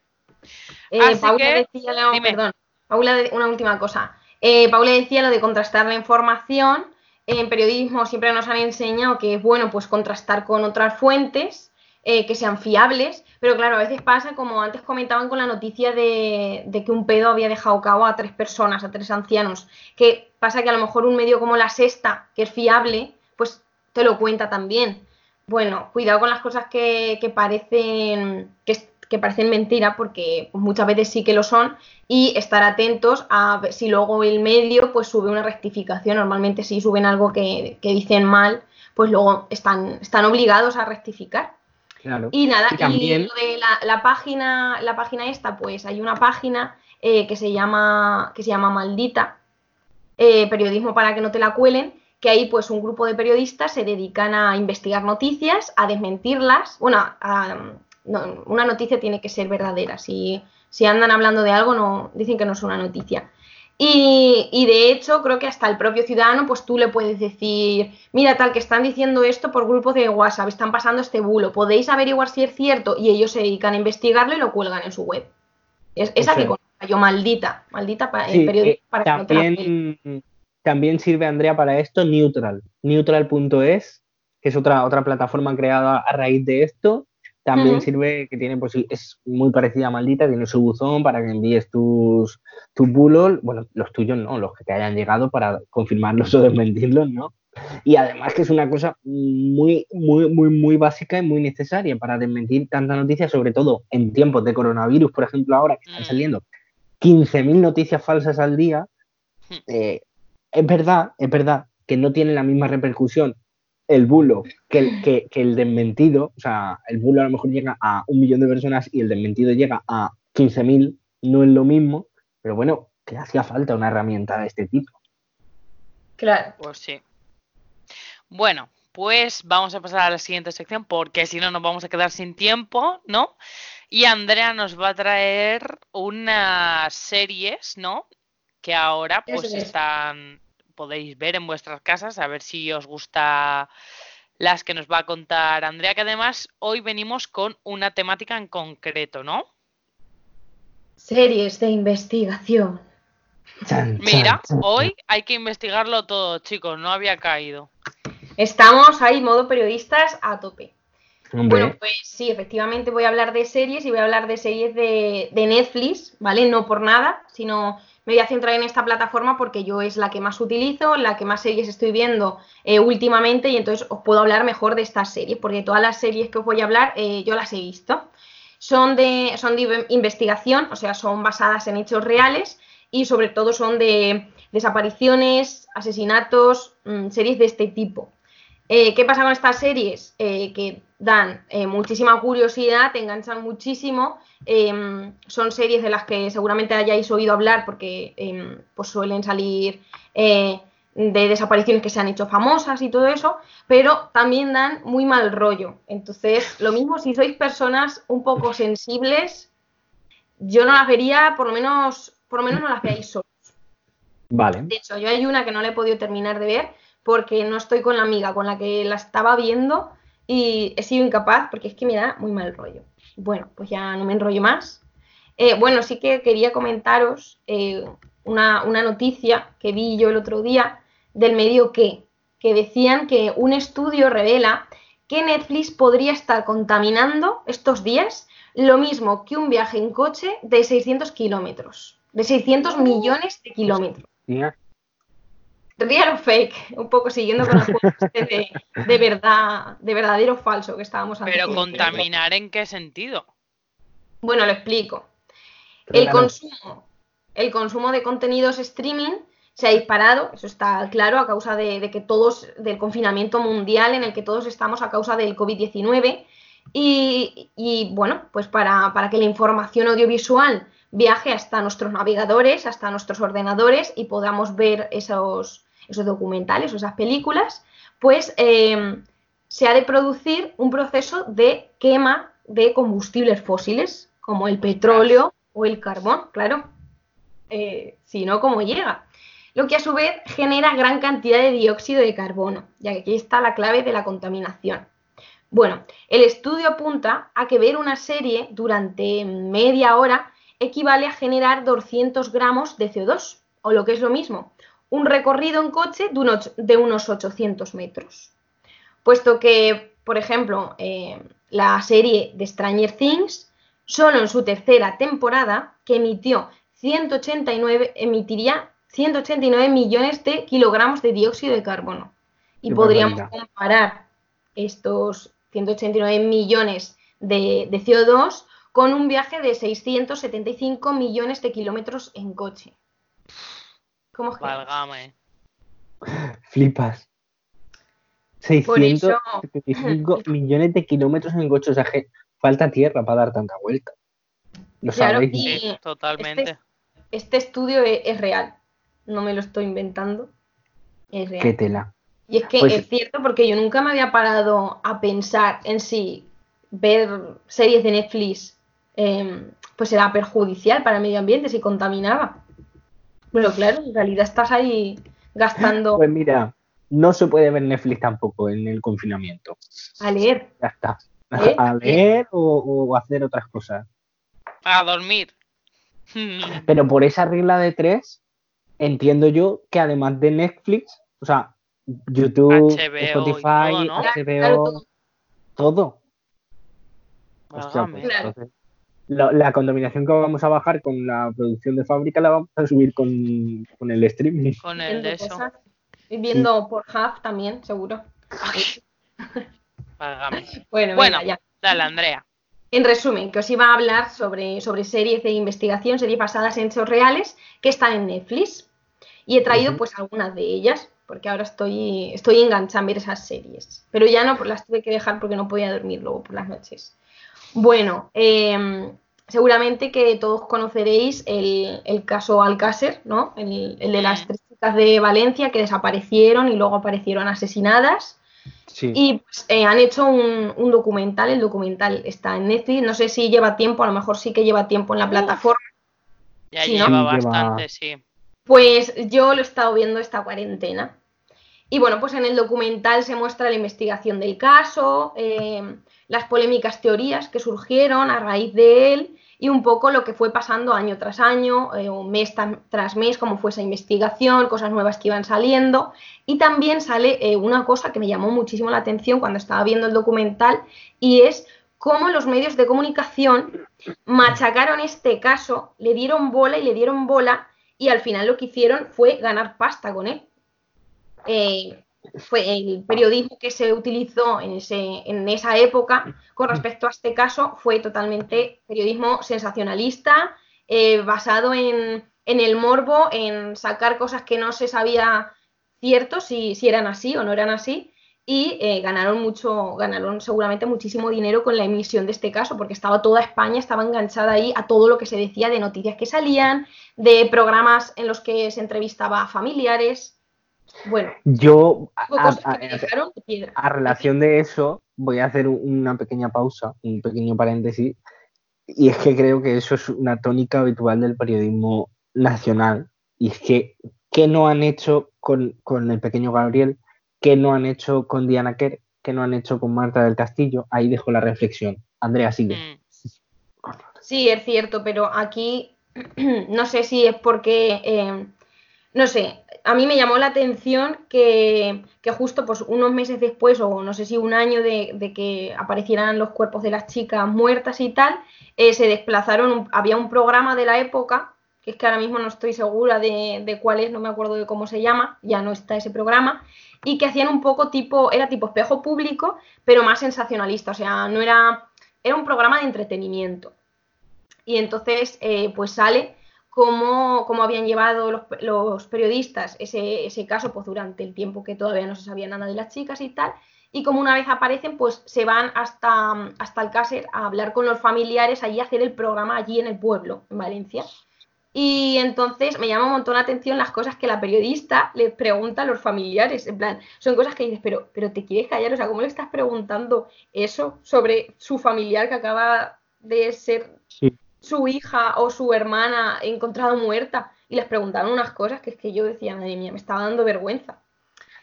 Eh, Así Paula que, decía, perdón, Paula, de- una última cosa. Eh, Paula decía lo de contrastar la información. En periodismo siempre nos han enseñado que es bueno pues contrastar con otras fuentes eh, que sean fiables, pero claro, a veces pasa como antes comentaban con la noticia de, de que un pedo había dejado cabo a tres personas, a tres ancianos, que pasa que a lo mejor un medio como La Sexta, que es fiable, pues te lo cuenta también. Bueno, cuidado con las cosas que, que parecen que, que parecen mentira, porque pues, muchas veces sí que lo son, y estar atentos a ver si luego el medio pues sube una rectificación. Normalmente si suben algo que, que dicen mal, pues luego están, están obligados a rectificar. Claro. Y nada, Y y, lo de la, la página, la página esta, pues hay una página eh, que se llama, que se llama Maldita, eh, periodismo para que no te la cuelen, que ahí pues un grupo de periodistas se dedican a investigar noticias, a desmentirlas. Bueno, a- no, una noticia tiene que ser verdadera. Si, si andan hablando de algo, no, dicen que no es una noticia. Y, y de hecho, creo que hasta el propio ciudadano, pues tú le puedes decir, mira, tal que están diciendo esto por grupos de WhatsApp, están pasando este bulo, podéis averiguar si es cierto, y ellos se dedican a investigarlo y lo cuelgan en su web. Es, esa O sea- que conozco yo, maldita, maldita pa- Sí, el periodismo eh, para que no te la cuelen. También, sirve, Andrea, para esto Neutral. Neutral.es, que es otra, otra plataforma creada a raíz de esto. También sirve, que tiene, pues es muy parecida a Maldita, tiene su buzón para que envíes tus, tus bulos, bueno, los tuyos no, los que te hayan llegado para confirmarlos o desmentirlos, ¿no? Y además que es una cosa muy, muy, muy, muy básica y muy necesaria para desmentir tanta noticia, sobre todo en tiempos de coronavirus, por ejemplo, ahora que están Mm. saliendo 15.000 noticias falsas al día, Hmm. eh, es verdad, es verdad que no tiene la misma repercusión el bulo que el, que, que el desmentido. O sea, el bulo a lo mejor llega a un millón de personas y el desmentido llega a 15.000, no es lo mismo, pero bueno, que hacía falta una herramienta de este tipo. Claro. Pues sí. Bueno, pues vamos a pasar a la siguiente sección porque si no nos vamos a quedar sin tiempo, ¿no? Y Andrea nos va a traer unas series, ¿no? Que ahora pues es. están, podéis ver en vuestras casas, a ver si os gusta las que nos va a contar Andrea, que además hoy venimos con una temática en concreto, ¿no? Series de investigación. Chan, Mira, chan, chan. hoy hay que investigarlo todo, chicos, no había caído. Estamos ahí, modo periodistas, a tope. Hombre, Bueno, pues sí, efectivamente voy a hablar de series y voy a hablar de series de, de Netflix, ¿vale? No por nada, sino me voy a centrar en esta plataforma porque yo es la que más utilizo, la que más series estoy viendo eh, últimamente y entonces os puedo hablar mejor de estas series, porque todas las series que os voy a hablar eh, yo las he visto. Son de, son de investigación, o sea, son basadas en hechos reales y sobre todo son de desapariciones, asesinatos, mm, series de este tipo. Eh, ¿Qué pasa con estas series? Que dan eh, muchísima curiosidad, te enganchan muchísimo. eh, son series de las que seguramente hayáis oído hablar porque eh, pues suelen salir de desapariciones que se han hecho famosas y todo eso, pero también dan muy mal rollo. Entonces, lo mismo si sois personas un poco sensibles, yo no las vería, por lo menos, por lo menos no las veáis solos. vale. De hecho, yo hay una que no la he podido terminar de ver porque no estoy con la amiga con la que la estaba viendo y he sido incapaz porque es que me da muy mal rollo. Bueno, pues ya no me enrollo más. Eh, bueno, sí que quería comentaros eh, una, una noticia que vi yo el otro día del medio que, que decían que un estudio revela que Netflix podría estar contaminando estos días lo mismo que un viaje en coche de 600 kilómetros, de 600 millones de kilómetros. Real o fake, un poco siguiendo con el juego este de, de verdad, de verdadero o falso que estábamos antes. Pero contaminar en qué sentido? Bueno, lo explico. El consumo, el consumo de contenidos streaming se ha disparado, eso está claro, a causa de, de que todos, del confinamiento mundial en el que todos estamos a causa del COVID-19. Y, y, bueno, pues para, para que la información audiovisual viaje hasta nuestros navegadores, hasta nuestros ordenadores y podamos ver esos, esos documentales o esas películas, pues eh, se ha de producir un proceso de quema de combustibles fósiles, como el petróleo o el carbón, claro. Eh, si no, ¿cómo llega? Lo que a su vez genera gran cantidad de dióxido de carbono, ya que aquí está la clave de la contaminación. Bueno, el estudio apunta a que ver una serie durante media hora equivale a generar 200 gramos de CO2, o lo que es lo mismo, un recorrido en coche de unos, de unos 800 metros. Puesto que, por ejemplo, eh, la serie de Stranger Things, solo en su tercera temporada, que emitió 189, emitiría 189 millones de kilogramos de dióxido de carbono. Y Qué podríamos barbaridad. comparar estos 189 millones de, de CO2 con un viaje de 675 millones de kilómetros en coche. ¿Cómo es que? Válgame. Flipas. Por eso- 675 millones de kilómetros en coche. O sea, que falta tierra para dar tanta vuelta. Lo Claro, sabéis. y- Sí, totalmente. Este estudio e- es, real, no me lo estoy inventando. Es real. Qué tela. Y es que Pues- es cierto porque yo nunca me había parado a pensar en si ver series de Netflix eh, pues era perjudicial para el medio ambiente, si contaminaba. Pero claro, en realidad estás ahí gastando Pues mira, no se puede ver Netflix tampoco en el confinamiento. a leer. Ya está. ¿Eh? A leer o, o hacer otras cosas. A dormir. Pero por esa regla de tres, entiendo yo que además de Netflix, o sea, YouTube, HBO Spotify, todo, ¿no? HBO, Claro, todo. todo. Hostia, Válgame. pues, entonces, la, la contaminación que vamos a bajar con la producción de fábrica la vamos a subir con, con el streaming. Con el viendo de eso. Y viendo por Hub también, seguro. Bueno, Bueno, venga, ya. dale, Andrea. En resumen, que os iba a hablar sobre, sobre series de investigación, series basadas en hechos reales que están en Netflix. Y he traído pues algunas de ellas, porque ahora estoy, estoy enganchada en ver esas series. Pero ya no, pues las tuve que dejar porque no podía dormir luego por las noches. Bueno, em, seguramente que todos conoceréis el, el caso Alcácer, ¿no? El, el de las tres chicas de Valencia que desaparecieron y luego aparecieron asesinadas. Sí. Y pues, eh, han hecho un, un documental, el documental está en Netflix, no sé si lleva tiempo, a lo mejor sí que lleva tiempo en la Uf. plataforma. Ya Sí, ¿no? lleva Sí, lleva- bastante, sí. Pues yo lo he estado viendo esta cuarentena. Y bueno, pues en el documental se muestra la investigación del caso, eh, las polémicas teorías que surgieron a raíz de él y un poco lo que fue pasando año tras año, eh, mes tras mes, cómo fue esa investigación, cosas nuevas que iban saliendo. Y también sale eh, una cosa que me llamó muchísimo la atención cuando estaba viendo el documental y es cómo los medios de comunicación machacaron este caso, le dieron bola y le dieron bola y al final lo que hicieron fue ganar pasta con él. Eh, fue el periodismo que se utilizó en, ese, en esa época con respecto a este caso fue totalmente periodismo sensacionalista, eh, basado en, en el morbo, en sacar cosas que no se sabía cierto si, si eran así o no eran así. Y eh, ganaron mucho, ganaron seguramente muchísimo dinero con la emisión de este caso, porque estaba toda España, estaba enganchada ahí a todo lo que se decía de noticias que salían, de programas en los que se entrevistaba a familiares. Bueno, Yo, a, a- relación de eso, voy a hacer un- una pequeña pausa, un pequeño paréntesis. Y es que creo que eso es una tónica habitual del periodismo nacional. Y es que, ¿qué no han hecho con, con el pequeño Gabriel? ¿Qué no han hecho con Diana Kerr? ¿Qué no han hecho con Marta del Castillo? Ahí dejo la reflexión. Andrea, sigue. Mm. Sí, es cierto, pero aquí no sé si es porque, eh, no sé, a mí me llamó la atención que, que justo pues, unos meses después, o no sé si un año de, de que aparecieran los cuerpos de las chicas muertas y tal, eh, se desplazaron, había un programa de la época, que es que ahora mismo no estoy segura de, de cuál es, no me acuerdo de cómo se llama, ya no está ese programa, y que hacían un poco tipo, era tipo espejo público, pero más sensacionalista, o sea, no era, era un programa de entretenimiento. Y entonces, eh, pues sale cómo, cómo habían llevado los, periodistas ese, ese caso pues durante el tiempo que todavía no se sabía nada de las chicas y tal. Y como una vez aparecen, pues se van hasta, hasta Alcácer a hablar con los familiares, allí a hacer el programa allí en el pueblo, en Valencia. Y entonces me llama un montón la atención las cosas que la periodista le pregunta a los familiares. En plan, son cosas que dices, pero, pero te quieres callar, o sea, ¿cómo le estás preguntando eso sobre su familiar que acaba de ser Sí. Su hija o su hermana encontrada muerta? Y les preguntaron unas cosas que es que yo decía, madre mía, me estaba dando vergüenza.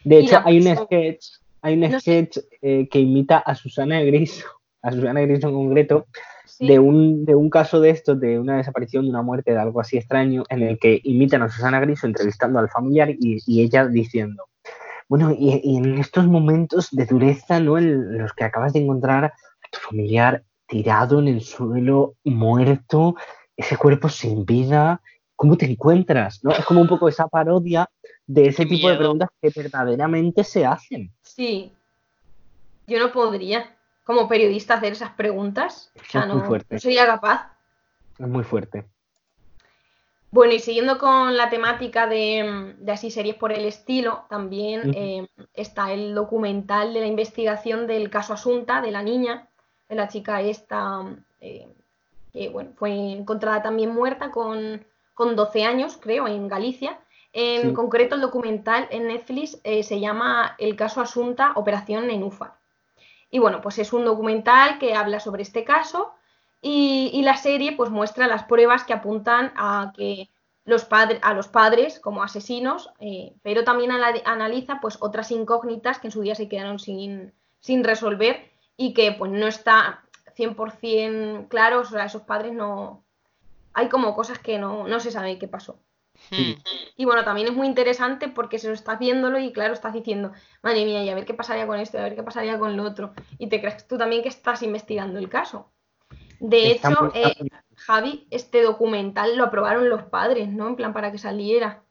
De Y hecho, hay un sketch, hay un No sketch eh, que imita a Susana Griso, a Susana Griso en concreto, Sí. de un, de un caso de estos, de una desaparición, de una muerte, de algo así extraño, en el que imitan a Susana Griso entrevistando al familiar y, y ella diciendo, bueno, y, y en estos momentos de dureza, ¿no? En los que acabas de encontrar a tu familiar tirado en el suelo, muerto, ese cuerpo sin vida, ¿cómo te encuentras? ¿no? Es como un poco esa parodia de ese Qué tipo de preguntas que verdaderamente se hacen. Sí. Yo no podría, como periodista, hacer esas preguntas. O sea, Es muy no, fuerte. no sería capaz. Es muy fuerte. Bueno, y siguiendo con la temática de, de así series por el estilo, también eh, está el documental de la investigación del caso Asunta, de la niña, la chica esta, eh, que bueno, fue encontrada también muerta con, con 12 años, creo, en Galicia. En Sí. concreto, el documental en Netflix eh, se llama El caso Asunta, Operación Nenúfar. Y bueno, pues es un documental que habla sobre este caso y, y la serie pues muestra las pruebas que apuntan a que los padres, a los padres como asesinos, eh, pero también analiza pues otras incógnitas que en su día se quedaron sin, sin resolver y que pues no está 100% claros, o sea, esos padres no... Hay como cosas que no, no se sabe qué pasó. Sí. Hmm. Y bueno, también es muy interesante porque se lo estás viéndolo y claro, estás diciendo, madre mía, y a ver qué pasaría con esto, y a ver qué pasaría con lo otro. Y te crees tú también que estás investigando el caso. De hecho, eh, Javi, este documental lo aprobaron los padres, ¿no? En plan, para que saliera.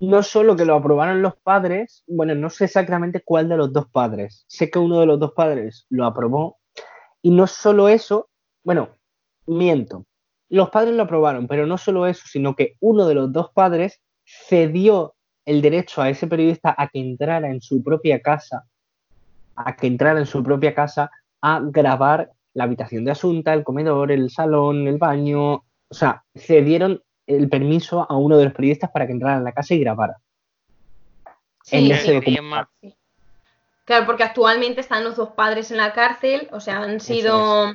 No solo que lo aprobaron los padres, bueno, no sé exactamente cuál de los dos padres. Sé que uno de los dos padres lo aprobó. Y no solo eso, bueno, miento. Los padres lo aprobaron, pero no solo eso, sino que uno de los dos padres cedió el derecho a ese periodista a que entrara en su propia casa, a que entrara en su propia casa a grabar la habitación de Asunta, el comedor, el salón, el baño. O sea, cedieron el permiso a uno de los periodistas para que entrara en la casa y grabara. En Sí, ese sí. documental. Claro, porque actualmente están los dos padres en la cárcel, o sea, han sido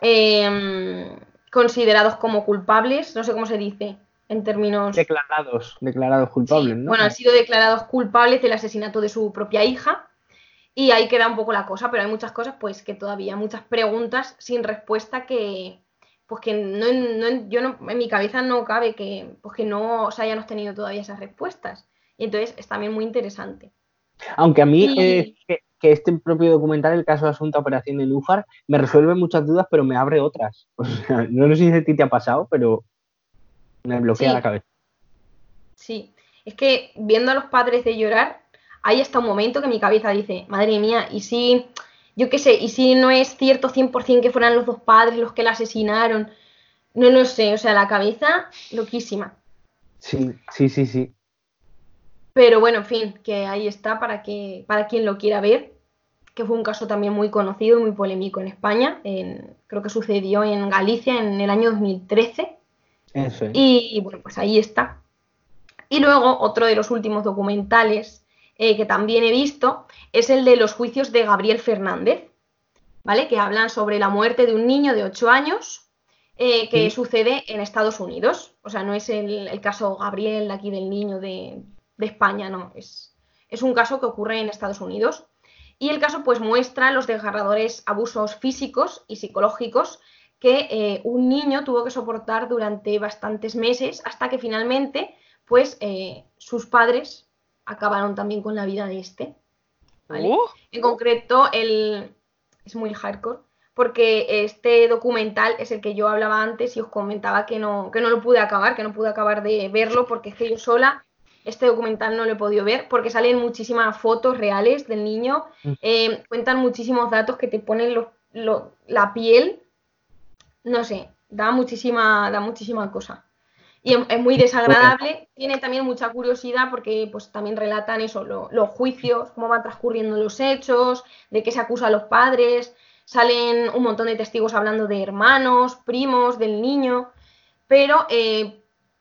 em, considerados como culpables, no sé cómo se dice en términos... Declarados, declarados culpables, Sí, ¿no? Bueno, han sido declarados culpables del asesinato de su propia hija y ahí queda un poco la cosa, pero hay muchas cosas, pues que todavía, muchas preguntas sin respuesta que, pues que no, no- yo no, en mi cabeza no cabe que, pues que no se hayan obtenido todavía esas respuestas. Y entonces es también muy interesante. Aunque a mí Y- eh, que, que este propio documental, el caso de Asunta Operación de Lúfar, me resuelve muchas dudas, pero me abre otras. O sea, no sé si a ti te ha pasado, pero me bloquea Sí. la cabeza. Sí, es que viendo a los padres de llorar, hay hasta un momento que mi cabeza dice, madre mía, y si, yo qué sé, y si no es cierto 100% que fueran los dos padres los que la asesinaron, no lo sé, o sea, la cabeza loquísima. Sí, sí, sí, sí. Pero bueno, en fin, que ahí está para que para quien lo quiera ver, que fue un caso también muy conocido y muy polémico en España, en- creo que sucedió en Galicia en el año 2013. Eso es. Y, y, bueno, pues ahí está. Y luego otro de los últimos documentales eh, que también he visto es el de los juicios de Gabriel Fernández, ¿vale? Que hablan sobre la muerte de un niño de 8 años eh, que Sí. sucede en Estados Unidos. O sea, no es el, el caso Gabriel aquí del niño de, de España, no. Es, es un caso que ocurre en Estados Unidos. Y el caso pues muestra los desgarradores abusos físicos y psicológicos que eh, un niño tuvo que soportar durante bastantes meses hasta que finalmente pues eh, sus padres acabaron también con la vida de este. ¿vale? Uh, En concreto, el... es muy hardcore, porque este documental es el que yo hablaba antes y os comentaba que no, que no lo pude acabar, que no pude acabar de verlo, porque es que yo sola este documental no lo he podido ver, porque salen muchísimas fotos reales del niño, Mm. eh, cuentan muchísimos datos que te ponen lo- lo- la piel, no sé, da muchísima, da muchísima cosa. Y es, muy desagradable, tiene también mucha curiosidad porque pues también relatan eso, lo- los juicios, cómo van transcurriendo los hechos, de qué se acusa a los padres, salen un montón de testigos hablando de hermanos, primos, del niño, pero eh,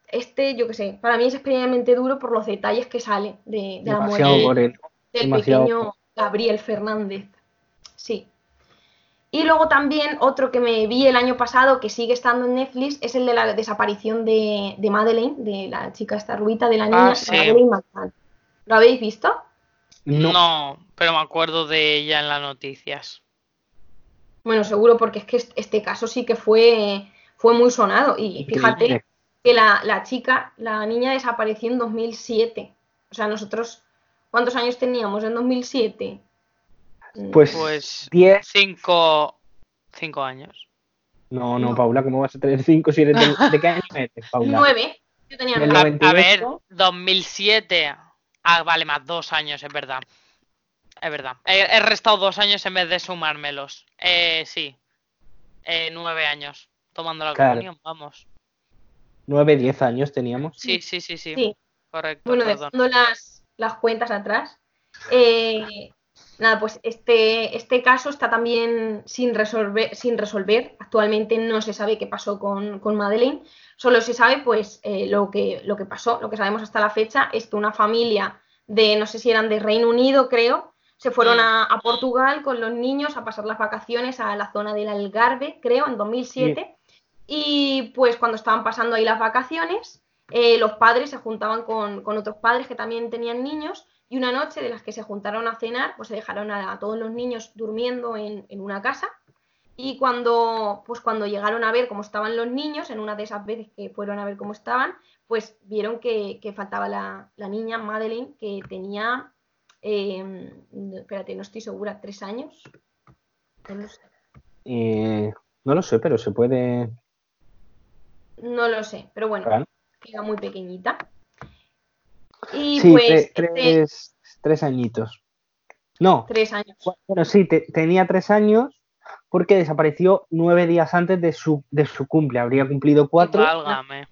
este, yo qué sé, para mí es especialmente duro por los detalles que salen de, de la muerte del demasiado. pequeño Gabriel Fernández. Sí. Y luego también otro que me vi el año pasado, que sigue estando en Netflix, es el de la desaparición de, de Madeleine, de la chica esta rubita, de la niña Ah, sí. Madeleine McCann. ¿Lo habéis visto? No. no. pero me acuerdo de ella en las noticias. Bueno, seguro, porque es que est- este caso sí que fue, fue muy sonado. Y fíjate que la, la chica, la niña desapareció en 2007. O sea, nosotros, ¿cuántos años teníamos en 2007? Pues, Pues 10. cinco, cinco años. No, no, No. Paula, ¿cómo vas a tener 5 si eres de, ¿de qué año eres, Paula? Nueve. Yo tenía Del nueve. A, a ver, 98. 2007. Ah, vale, más dos años, es verdad. Es verdad. He, he restado dos años en vez de sumármelos. Eh, sí. Eh, nueve años. Tomando la Claro. comunión, vamos. 9, 10 años teníamos. Sí, sí, sí, sí. Sí. Correcto, Bueno, perdón. dejando las, las cuentas atrás. eh, nada, pues este, este caso está también sin resolver, sin resolver. Actualmente no se sabe qué pasó con, con Madeleine. Solo se sabe pues eh, lo, que, lo que pasó. Lo que sabemos hasta la fecha es que una familia de, no sé si eran de Reino Unido, creo, se fueron a, a Portugal con los niños a pasar las vacaciones a la zona del Algarve, creo, en 2007. Y pues cuando estaban pasando ahí las vacaciones, eh, los padres se juntaban con, con otros padres que también tenían niños y una noche de las que se juntaron a cenar, pues se dejaron a, a todos los niños durmiendo en, en una casa y cuando, pues cuando llegaron a ver cómo estaban los niños, en una de esas veces que fueron a ver cómo estaban, pues vieron que, que faltaba la, la niña Madeleine, que tenía, eh, espérate, no estoy segura, tres años. No lo sé. Eh, no lo sé, pero se puede. No lo sé, pero bueno, Claro. era muy pequeñita. Y Sí, pues tre- este- tres, tres añitos. No, tres años. bueno, sí, te- tenía tres años porque desapareció nueve días antes de su, de su cumple. Habría cumplido cuatro. Válgame.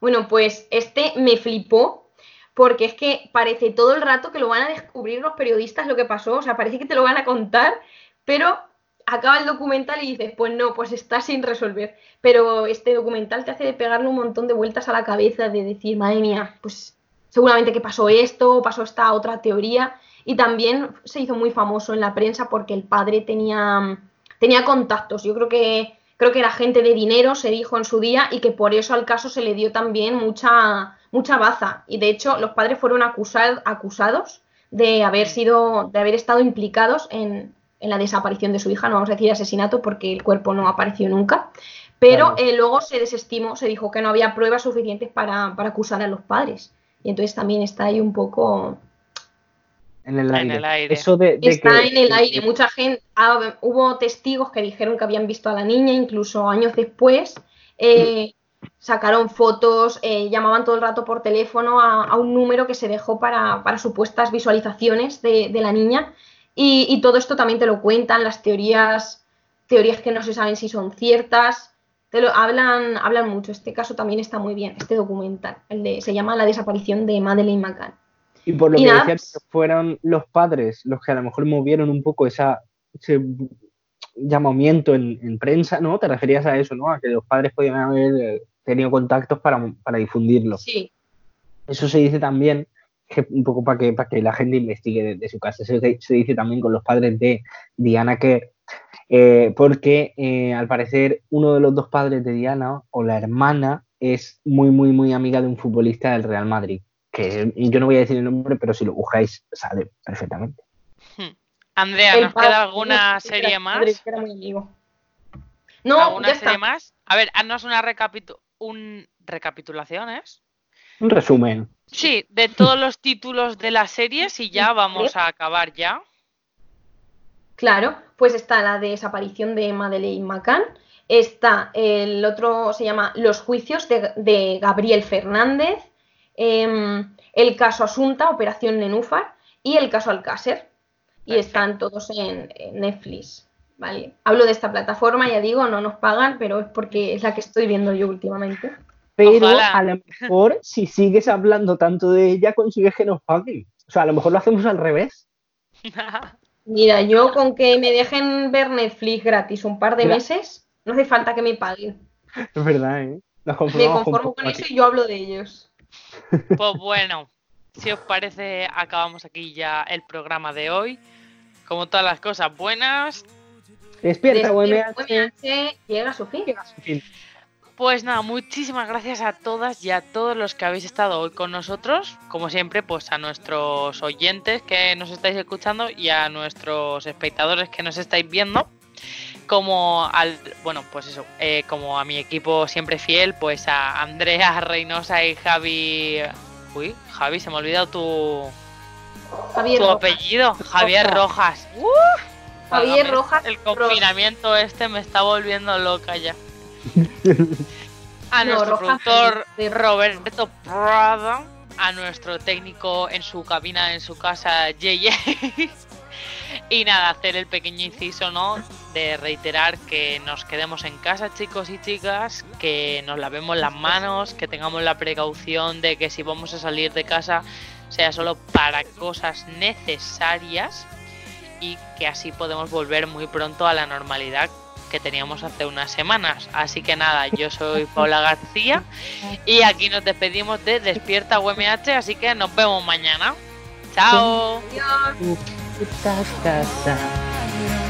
Bueno, pues este me flipó porque es que parece todo el rato que lo van a descubrir los periodistas lo que pasó, o sea, parece que te lo van a contar, pero acaba el documental y dices, pues no, pues está sin resolver. Pero este documental te hace de pegarle un montón de vueltas a la cabeza, de decir, madre mía, pues seguramente que pasó esto, pasó esta otra teoría. Y también se hizo muy famoso en la prensa porque el padre tenía, tenía contactos. Yo creo que, creo que era gente de dinero, se dijo en su día, y que por eso al caso se le dio también mucha, mucha baza. Y de hecho, los padres fueron acusar- acusados de haber sido, de haber estado implicados en, en la desaparición de su hija. No vamos a decir asesinato porque el cuerpo no apareció nunca. Pero Claro. eh, luego se desestimó, se dijo que no había pruebas suficientes para, para acusar a los padres. Y entonces también está ahí un poco En el En aire. el aire. Eso de, de Está que- en el que- aire. Mucha gente, ah, hubo testigos que dijeron que habían visto a la niña, incluso años después. eh, sacaron fotos, eh, llamaban todo el rato por teléfono a, a un número que se dejó para, para supuestas visualizaciones de, de la niña. Y, y todo esto también te lo cuentan, las teorías, teorías que no se saben si son ciertas. Te lo, hablan, hablan mucho. Este caso también está muy bien, este documental. El de, se llama La desaparición de Madeleine McCann. Y por lo Y que nada, decías, que fueron los padres los que a lo mejor movieron un poco esa, ese llamamiento en, en prensa, ¿no? Te referías a eso, ¿no? A que los padres podían haber eh, tenido contactos para, para difundirlo. Sí, Eso se dice también, que un poco para que, para que la gente investigue de, de su casa. Eso se, se dice también con los padres de Diana Kerr, eh, porque eh, al parecer uno de los dos padres de Diana o la hermana es muy, muy, muy amiga de un futbolista del Real Madrid. Que yo no voy a decir el nombre, pero si lo buscáis sale perfectamente. Andrea, El ¿nos queda alguna que serie era- más? que era muy amigo. No, ¿Alguna ya serie está. más? A ver, haznos una recapitu un recapitulaciones. Un resumen. Sí, de todos los títulos de las series y ya vamos a acabar ya. Claro, pues está la desaparición de Madeleine McCann. Está el otro, se llama Los juicios de, de Gabriel Fernández. em, el caso Asunta, Operación Nenúfar. Y el caso Alcácer. Y Perfecto. están todos en, en Netflix. ¿vale? Hablo de esta plataforma, ya digo, no nos pagan, pero es porque es la que estoy viendo yo últimamente. Pero Ojalá. a lo mejor, si sigues hablando tanto de ella, consigues que nos paguen. O sea, a lo mejor lo hacemos al revés. Mira, yo con que me dejen ver Netflix gratis un par de Mira. meses, no hace falta que me paguen. Es verdad, ¿eh? Nos Me conformo con eso y yo hablo de ellos. Pues bueno, si os parece, acabamos aquí ya el programa de hoy. Como todas las cosas buenas, Despierta, Despierta, UMH. UMH llega a su fin. En fin, Pues nada, muchísimas gracias a todas y a todos los que habéis estado hoy con nosotros. Como siempre, pues a nuestros oyentes que nos estáis escuchando y a nuestros espectadores que nos estáis viendo. Como al, bueno, pues eso, eh, como a mi equipo siempre fiel, pues a Andrea Reynosa y Javi. Uy, Javi, se me ha olvidado tu, Javier tu Rojas. apellido. Javier Rojas. Uh, Javier Rojas. El confinamiento este me está volviendo loca ya. A No, nuestro Rojas productor Roberto Prada, a nuestro técnico en su cabina, en su casa, Yeye. y nada, hacer el pequeño inciso, ¿no? De reiterar que nos quedemos en casa, chicos y chicas, que nos lavemos las manos, que tengamos la precaución de que si vamos a salir de casa sea solo para cosas necesarias y que así podemos volver muy pronto a la normalidad que teníamos hace unas semanas. Así que nada, yo soy Paula García y aquí nos despedimos de Despierta UMH, así que nos vemos mañana. Chao. Adiós.